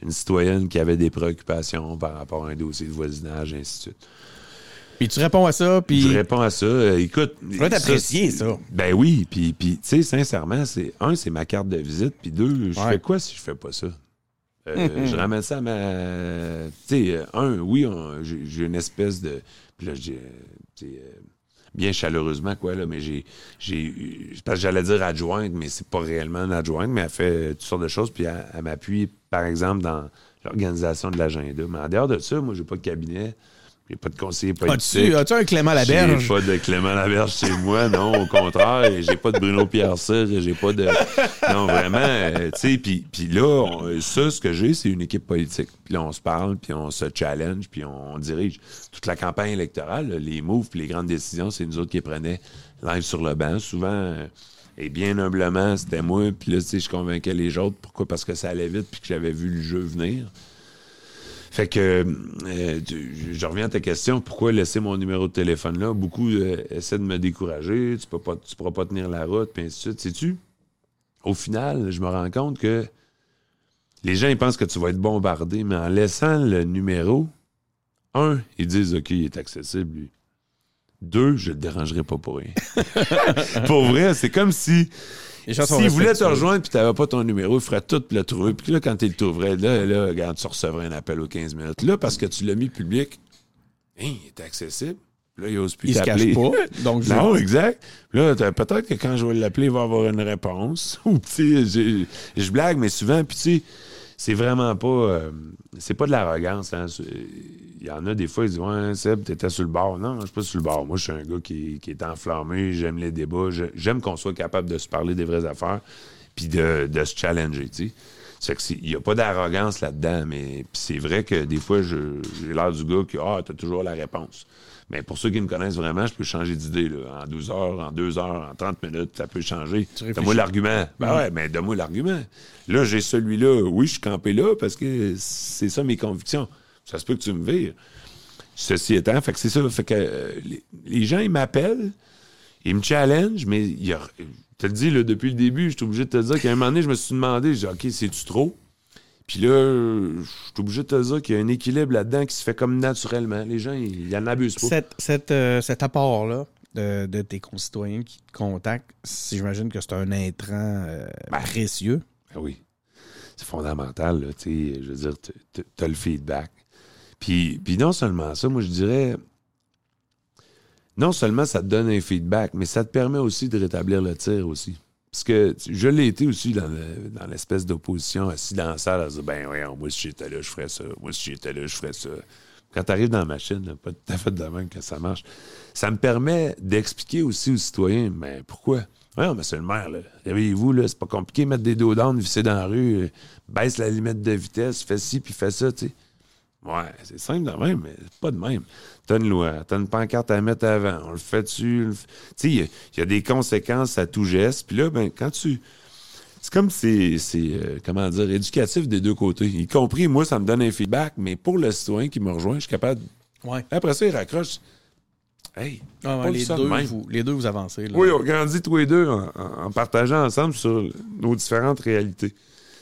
une citoyenne qui avait des préoccupations par rapport à un dossier de voisinage, et ainsi de suite. Puis tu réponds à ça. Puis. Je réponds à ça. Euh, écoute. Tu vas t'apprécier, ça. Ben oui. Puis, puis tu sais, sincèrement, c'est un, c'est ma carte de visite. Puis deux, je Ouais. fais quoi si je fais pas ça? Euh, Mhm. Je ramène ça à ma. Tu sais, un, oui, j'ai une espèce de. Puis là, sais, euh, Bien chaleureusement, quoi, là, mais j'ai. Parce que j'allais dire adjointe, mais c'est pas réellement une adjointe, mais elle fait toutes sortes de choses, puis elle, elle m'appuie, par exemple, dans l'organisation de l'agenda. Mais en dehors de ça, moi, j'ai pas de cabinet, j'ai pas de conseiller politique. As-tu as-tu un Clément Laberge? J'ai pas de Clément Laberge chez moi, non, au contraire. J'ai pas de Bruno Pierre Cyr, j'ai pas de. Non, vraiment, euh, tu sais, puis puis là, on- ça, ce que j'ai, c'est une équipe politique. Puis là, on se parle, puis on se challenge, puis on, dirige. Toute la campagne électorale, là, les moves, puis les grandes décisions, c'est nous autres qui les prenaient live sur le banc. Souvent, euh, et bien humblement, c'était moi, puis là, tu sais, je convainquais les autres. Pourquoi? Parce que ça allait vite, puis que j'avais vu le jeu venir. Fait que, euh, tu- je- je reviens à ta question, pourquoi laisser mon numéro de téléphone là? Beaucoup euh, essaient de me décourager, tu peux pas, tu pourras pas tenir la route, puis ainsi de suite. Sais-tu? Au final, je me rends compte que les gens, ils pensent que tu vas être bombardé, mais en laissant le numéro, un, ils disent, OK, il est accessible, lui. deux, je le dérangerai pas pour rien. [LAUGHS] pour vrai, c'est comme si. S'il voulait te rejoindre puis tu n'avais pas ton numéro, il ferait tout pour le trouver. Puis là, quand il le trouverait, là, là, regarde, tu recevrais un appel aux 15 minutes. Là, parce que tu l'as mis public, hein, il est accessible. Là, il n'ose plus t'appeler. Il se cache pas. Donc non, exact. Là, peut-être que quand je vais l'appeler, il va avoir une réponse. [LAUGHS] Ou, tu sais, je blague, mais souvent, puis tu sais, c'est vraiment pas. Euh, c'est pas de l'arrogance. Hein. Il y en a des fois, ils disent Ouais, Seb, t'étais sur le bord. Non, je suis pas sur le bord. Moi, je suis un gars qui, est enflammé, j'aime les débats, j'aime qu'on soit capable de se parler des vraies affaires, puis de, se challenger, tu sais. Il n'y a pas d'arrogance là-dedans, mais c'est vrai que des fois, j'ai l'air du gars qui Ah, t'as toujours la réponse. Mais pour ceux qui me connaissent vraiment, je peux changer d'idée. En 12 heures, en 2 heures, en 30 minutes, ça peut changer. Donne-moi l'argument. Ben ouais, mais donne-moi l'argument. Là, j'ai celui-là. Oui, je suis campé là parce que c'est ça mes convictions. Ça se peut que tu me vires. Ceci étant, fait que c'est ça. Fait que euh, les, gens, ils m'appellent, ils me challengent, mais il a, je te le dis, là, depuis le début, je suis obligé de te dire qu'à un moment donné, je me suis demandé, je dis, OK, c'est-tu trop? Puis là, je suis obligé de te dire qu'il y a un équilibre là-dedans qui se fait comme naturellement. Les gens, ils en abusent pas. Euh, cet apport-là de, tes concitoyens qui te contactent, j'imagine que c'est un intrant euh, ben, précieux. Ben oui. C'est fondamental. Là, je veux dire, tu as le feedback. Puis, puis non seulement ça, moi je dirais, non seulement ça te donne un feedback, mais ça te permet aussi de rétablir le tir aussi. Parce que je l'ai été aussi dans, l'espèce d'opposition, assis dans la salle, à dire Ben oui, moi, si j'étais là, je ferais ça. Moi, si j'étais là, je ferais ça. Quand tu arrives dans la machine, pas tout à fait de même que ça marche. Ça me permet d'expliquer aussi aux citoyens Mais pourquoi? Oui, mais c'est le maire. Réveillez-vous, là, c'est pas compliqué, mettre des dos d'âne, visser dans la rue, euh, baisse la limite de vitesse, fais ci, puis fais ça, tu. Ouais, c'est simple de même, mais pas de même. T'as une loi, t'as une pancarte à mettre avant, on le fait dessus. Tu sais, il y, a des conséquences à tout geste. Puis là, ben, quand tu. C'est comme c'est, euh, comment dire, éducatif des deux côtés. Y compris, moi, ça me donne un feedback, mais pour le citoyen qui me rejoint, je suis capable. Ouais. Après ça, il raccroche. Hey, les, deux, vous, les, deux, vous, avancez. Oui, on grandit tous les deux en partageant ensemble sur nos différentes réalités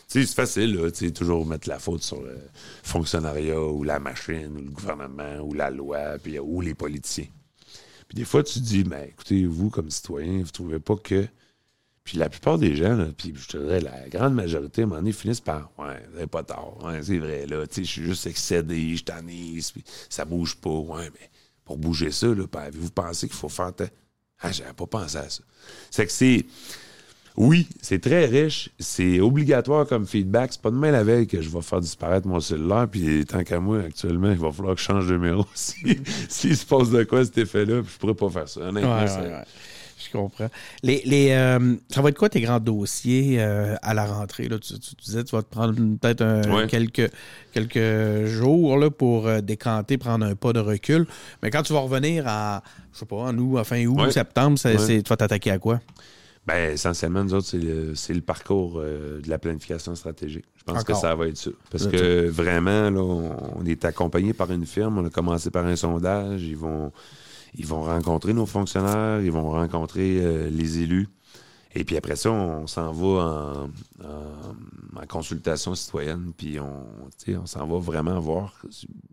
c'est facile, là, toujours mettre la faute sur le fonctionnariat ou la machine ou le gouvernement ou la loi puis, ou les politiciens. Puis des fois, tu dis, ben, écoutez, vous, comme citoyen, vous trouvez pas que. Puis la plupart des gens, puis je te dirais, la grande majorité, à un moment donné, finissent par Ouais, n'avez pas tort. Ouais, c'est vrai, là. Je suis juste excédé, je t'annise, puis ça bouge pas. Ouais, mais pour bouger ça, là, avez-vous pensé qu'il faut faire. Ah, j'avais pas pensé à ça. C'est que c'est oui, c'est très riche. C'est obligatoire comme feedback. C'est pas demain la veille que je vais faire disparaître mon cellulaire. Puis tant qu'à moi, actuellement, il va falloir que je change de numéro. [LAUGHS] S'il se passe de quoi cet effet-là, je pourrais pas faire ça. Honnêtement, Je comprends. Les, les euh, ça va être quoi tes grands dossiers euh, à la rentrée? Là? Tu, disais tu vas te prendre peut-être quelques, quelques jours là, pour euh, décanter, prendre un pas de recul. Mais quand tu vas revenir à, je sais pas, en août, fin août, septembre, tu vas t'attaquer à quoi? Bien, essentiellement, nous autres, c'est le, parcours euh, de la planification stratégique. Je pense que ça va être ça. Parce que vraiment, là, on, est accompagné par une firme. On a commencé par un sondage. Ils vont, ils vont rencontrer nos fonctionnaires, ils vont rencontrer euh, les élus. Et puis après ça, on, s'en va en, consultation citoyenne, puis on, on s'en va vraiment voir.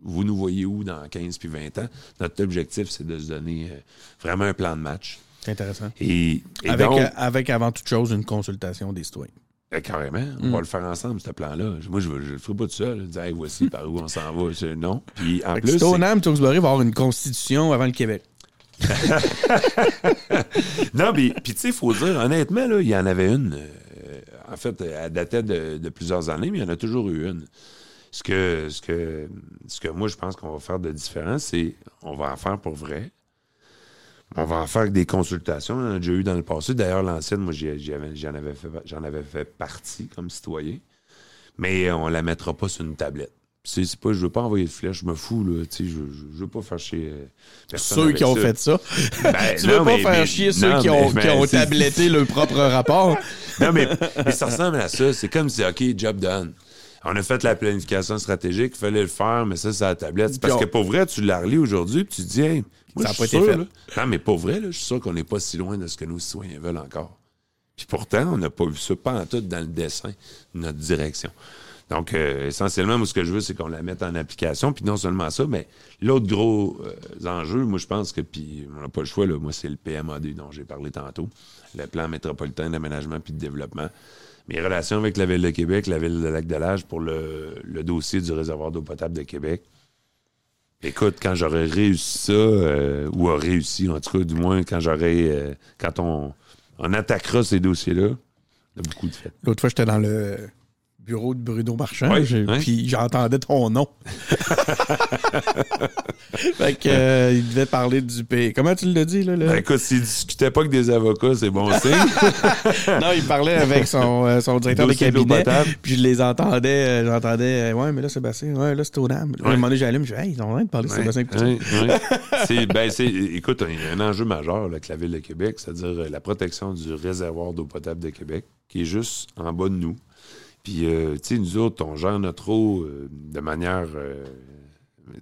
Vous nous voyez où dans 15 puis 20 ans? Notre objectif, c'est de se donner euh, vraiment un plan de match. C'est intéressant. Et, avec, euh, avec, avant toute chose, une consultation des citoyens. Eh, carrément. On va mm. le faire ensemble, ce plan-là. Moi, je ne le ferai pas tout seul. Dire, hey, voici par où on s'en va. Non. Puis en plus. Stoneham, Tewksbury va avoir une constitution avant le Québec. [LAUGHS] non, puis tu sais, il faut dire, honnêtement, là, il y en avait une. Euh, en fait, elle datait de, de, plusieurs années, mais il y en a toujours eu une. Ce que, ce que, ce que moi, je pense qu'on va faire de différent, c'est on va en faire pour vrai. On va en faire des consultations. On a déjà eu dans le passé. D'ailleurs, l'ancienne, moi, j'en avais, fait, avais fait partie comme citoyen. Mais on la mettra pas sur une tablette. C'est pas, je veux pas envoyer de flèche, je me fous, là. Je, je, je veux pas faire chier euh, Ceux qui ont fait ça. Ben, [LAUGHS] tu veux pas faire chier ceux [LAUGHS] qui ont, qui ont tabletté leur propre rapport. non, mais, mais ça ressemble à ça. C'est comme si, OK, job done. On a fait la planification stratégique, il fallait le faire, mais ça, c'est à la tablette. Parce que pour vrai, tu la relis aujourd'hui, puis tu te dis, hey, ça n'a pas été fait. Non, mais pour vrai, là, je suis sûr qu'on n'est pas si loin de ce que nos citoyens veulent encore. Puis pourtant, on n'a pas vu ça, pas en tout dans le dessin de notre direction. Donc, euh, essentiellement, moi, ce que je veux, c'est qu'on la mette en application. Puis non seulement ça, mais l'autre gros euh, enjeu, moi, je pense que, puis on n'a pas le choix, là, moi, c'est le PMAD dont j'ai parlé tantôt, le plan métropolitain d'aménagement puis de développement. Mes relations avec la Ville de Québec, la Ville de Lac-de-Lage pour le, dossier du réservoir d'eau potable de Québec. Écoute, quand j'aurais réussi ça, euh, ou a réussi, en tout cas, du moins, quand j'aurais. euh, quand on, on attaquera ces dossiers-là, il y a beaucoup de fait. L'autre fois, j'étais dans le bureau de Bruno Marchand, Ouais, puis j'entendais ton nom. [LAUGHS] fait que, euh, il devait parler du pays. Comment tu l'as dit, là? Ben, écoute, s'il discutait pas avec des avocats, c'est bon signe. [LAUGHS] non, il parlait avec son, euh, son directeur de Dossier cabinet. Puis je les entendais, euh, j'entendais, ouais, mais là, Sébastien, ouais, là, c'est au. Là, À un moment donné, j'allume, je dis, hey, ils ont rien de parler de Sébastien Couture. ben, c'est- écoute, il y a un enjeu majeur là, avec la Ville de Québec, c'est-à-dire la protection du réservoir d'eau potable de Québec, qui est juste en bas de nous. Puis, euh, tu sais, nous autres, on gère notre eau euh, de manière, euh,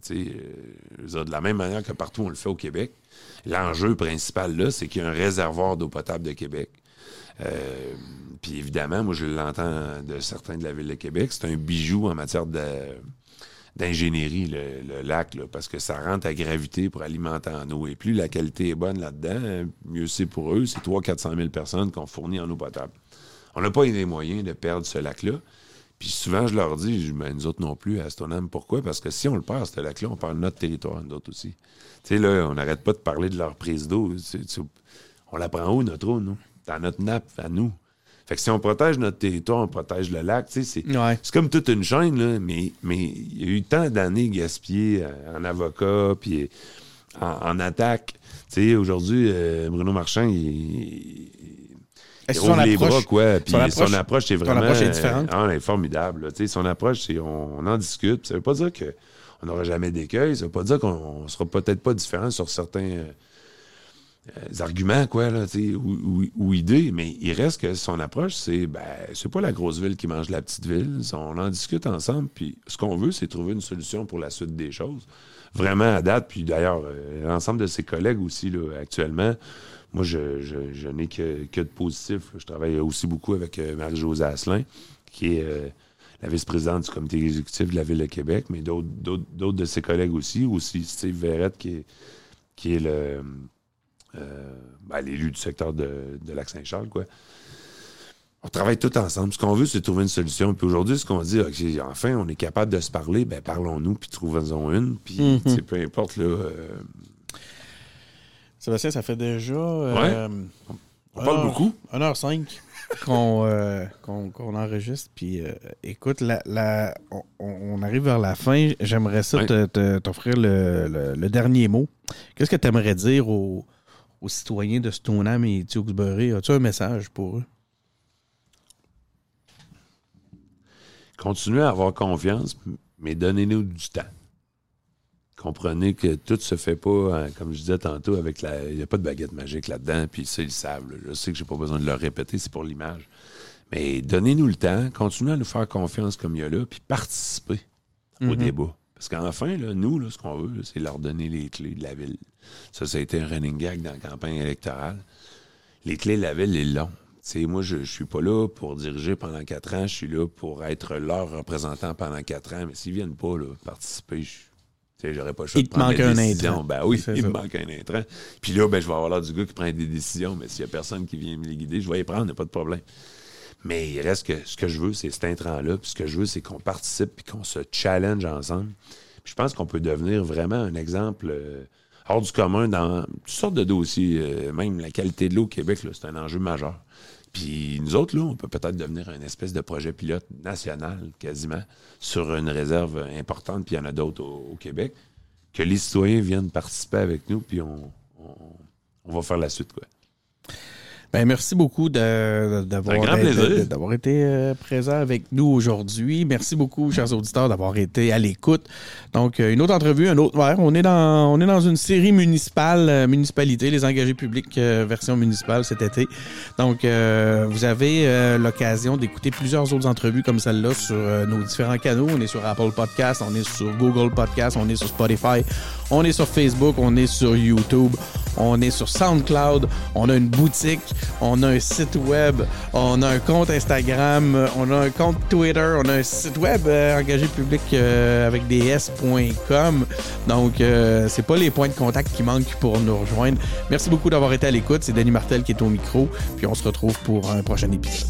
tu sais, euh, de la même manière que partout on le fait au Québec. L'enjeu principal, là, c'est qu'il y a un réservoir d'eau potable de Québec. Euh, puis évidemment, moi, je l'entends de certains de la Ville de Québec, c'est un bijou en matière d'ingénierie, le, le lac, là, parce que ça rentre à gravité pour alimenter en eau. Et plus la qualité est bonne là-dedans, mieux c'est pour eux. C'est 300-400 000 personnes qu'on fournit en eau potable. On n'a pas eu les moyens de perdre ce lac-là. Puis souvent, je leur dis, ben, nous autres non plus, à Stoneham, pourquoi? Parce que si on le perd, ce lac-là, on perd notre territoire, nous autres aussi. Tu sais, là, on n'arrête pas de parler de leur prise d'eau. On la prend où, notre eau, nous? Dans notre nappe, à nous. Fait que si on protège notre territoire, on protège le lac, tu sais, c'est... Ouais. Comme toute une chaîne, là, mais mais il y a eu tant d'années gaspillées euh, en avocat, puis en, en attaque. Tu sais, aujourd'hui, euh, Bruno Marchand, il, il Que son les bras, quoi. Puis son son approche- ton vraiment... approche est différente. ah, elle est formidable. là. Son approche, c'est on, on en discute. Ça veut pas dire que on n'aura jamais d'écueil. Ça veut pas dire qu'on on sera peut-être pas différent sur certains... euh, euh, arguments, quoi, là, tu sais, ou, ou- ou idées, mais il reste que son approche, c'est ben, c'est pas la grosse ville qui mange la petite ville. On en discute ensemble, puis ce qu'on veut, c'est trouver une solution pour la suite des choses. Vraiment à date, puis d'ailleurs, euh, l'ensemble de ses collègues aussi, là, actuellement, moi, je, je- je n'ai que, que de positif. Je travaille aussi beaucoup avec euh, Marie-Josée Asselin, qui est euh, la vice-présidente du comité exécutif de la Ville de Québec, mais d'autres- de ses collègues aussi, aussi Steve Verrette, qui est, qui est le euh, ben, l'élu du secteur de, de Lac-Saint-Charles, quoi. On travaille tout ensemble. Ce qu'on veut, c'est trouver une solution. Puis aujourd'hui, ce qu'on dit, OK, enfin, on est capable de se parler, ben parlons-nous, puis trouvons-en une. Puis, sais, peu importe, là, euh, Sébastien, ça fait déjà. euh, on parle heure- beaucoup. [LAUGHS] 1h05 qu'on euh, qu'on- qu'on enregistre. Puis euh, écoute, la, la- on, on arrive vers la fin. J'aimerais ça Ouais. t'offrir le, le- le dernier mot. Qu'est-ce que tu aimerais dire aux, aux citoyens de Stoneham et Tewksbury? As-tu un message pour eux? Continuez à avoir confiance, mais donnez-nous du temps. Comprenez que tout se fait pas, hein, comme je disais tantôt, avec la. Il n'y a pas de baguette magique là-dedans, puis ça, ils le savent. là. Je sais que j'ai pas besoin de le répéter, c'est pour l'image. Mais donnez-nous le temps, continuez à nous faire confiance comme il y a là, puis participez au Mhm. débat. Parce qu'enfin, là, nous, là, ce qu'on veut, c'est leur donner les clés de la ville. Ça, ça a été un running gag dans la campagne électorale. Les clés de la ville, ils l'ont. Moi, je ne suis pas là pour diriger pendant quatre ans. Je suis là pour être leur représentant pendant quatre ans. Mais s'ils viennent pas là, participer, je j'aurais pas le choix Il de te prendre manque des un décisions. Ben oui, il ça. me manque un intrant. Puis là, ben, je vais avoir l'air du gars qui prend des décisions. Mais s'il y a personne qui vient me les guider, je vais les prendre, il n'y a pas de problème. Mais il reste que ce que je veux, c'est cet intrant-là. Puis ce que je veux, c'est qu'on participe puis qu'on se challenge ensemble. Puis je pense qu'on peut devenir vraiment un exemple euh, hors du commun dans toutes sortes de dossiers. Euh, même la qualité de l'eau au Québec, là, c'est un enjeu majeur. Puis nous autres, là, on peut peut-être devenir un espèce de projet pilote national, quasiment, sur une réserve importante, puis il y en a d'autres au, Québec, que les citoyens viennent participer avec nous, puis on, on, on va faire la suite, quoi. Ben, merci beaucoup d'avoir été- été euh, présent avec nous aujourd'hui. Merci beaucoup, chers auditeurs, d'avoir été à l'écoute. Donc, euh, une autre entrevue, un autre verre. On est dans, on est dans une série municipale, euh, municipalité, les engagés publics euh, version municipale cet été. Donc, euh, vous avez euh, l'occasion d'écouter plusieurs autres entrevues comme celle-là sur euh, nos différents canaux. On est sur Apple Podcast, on est sur Google Podcast, on est sur Spotify, On est sur Facebook, on est sur YouTube, on est sur SoundCloud, on a une boutique, on a un site web, on a un compte Instagram, on a un compte Twitter, on a un site web euh, engagé public euh, avec des s.com. Donc, euh, c'est pas les points de contact qui manquent pour nous rejoindre. Merci beaucoup d'avoir été à l'écoute. C'est Denis Martel qui est au micro. Puis on se retrouve pour un prochain épisode.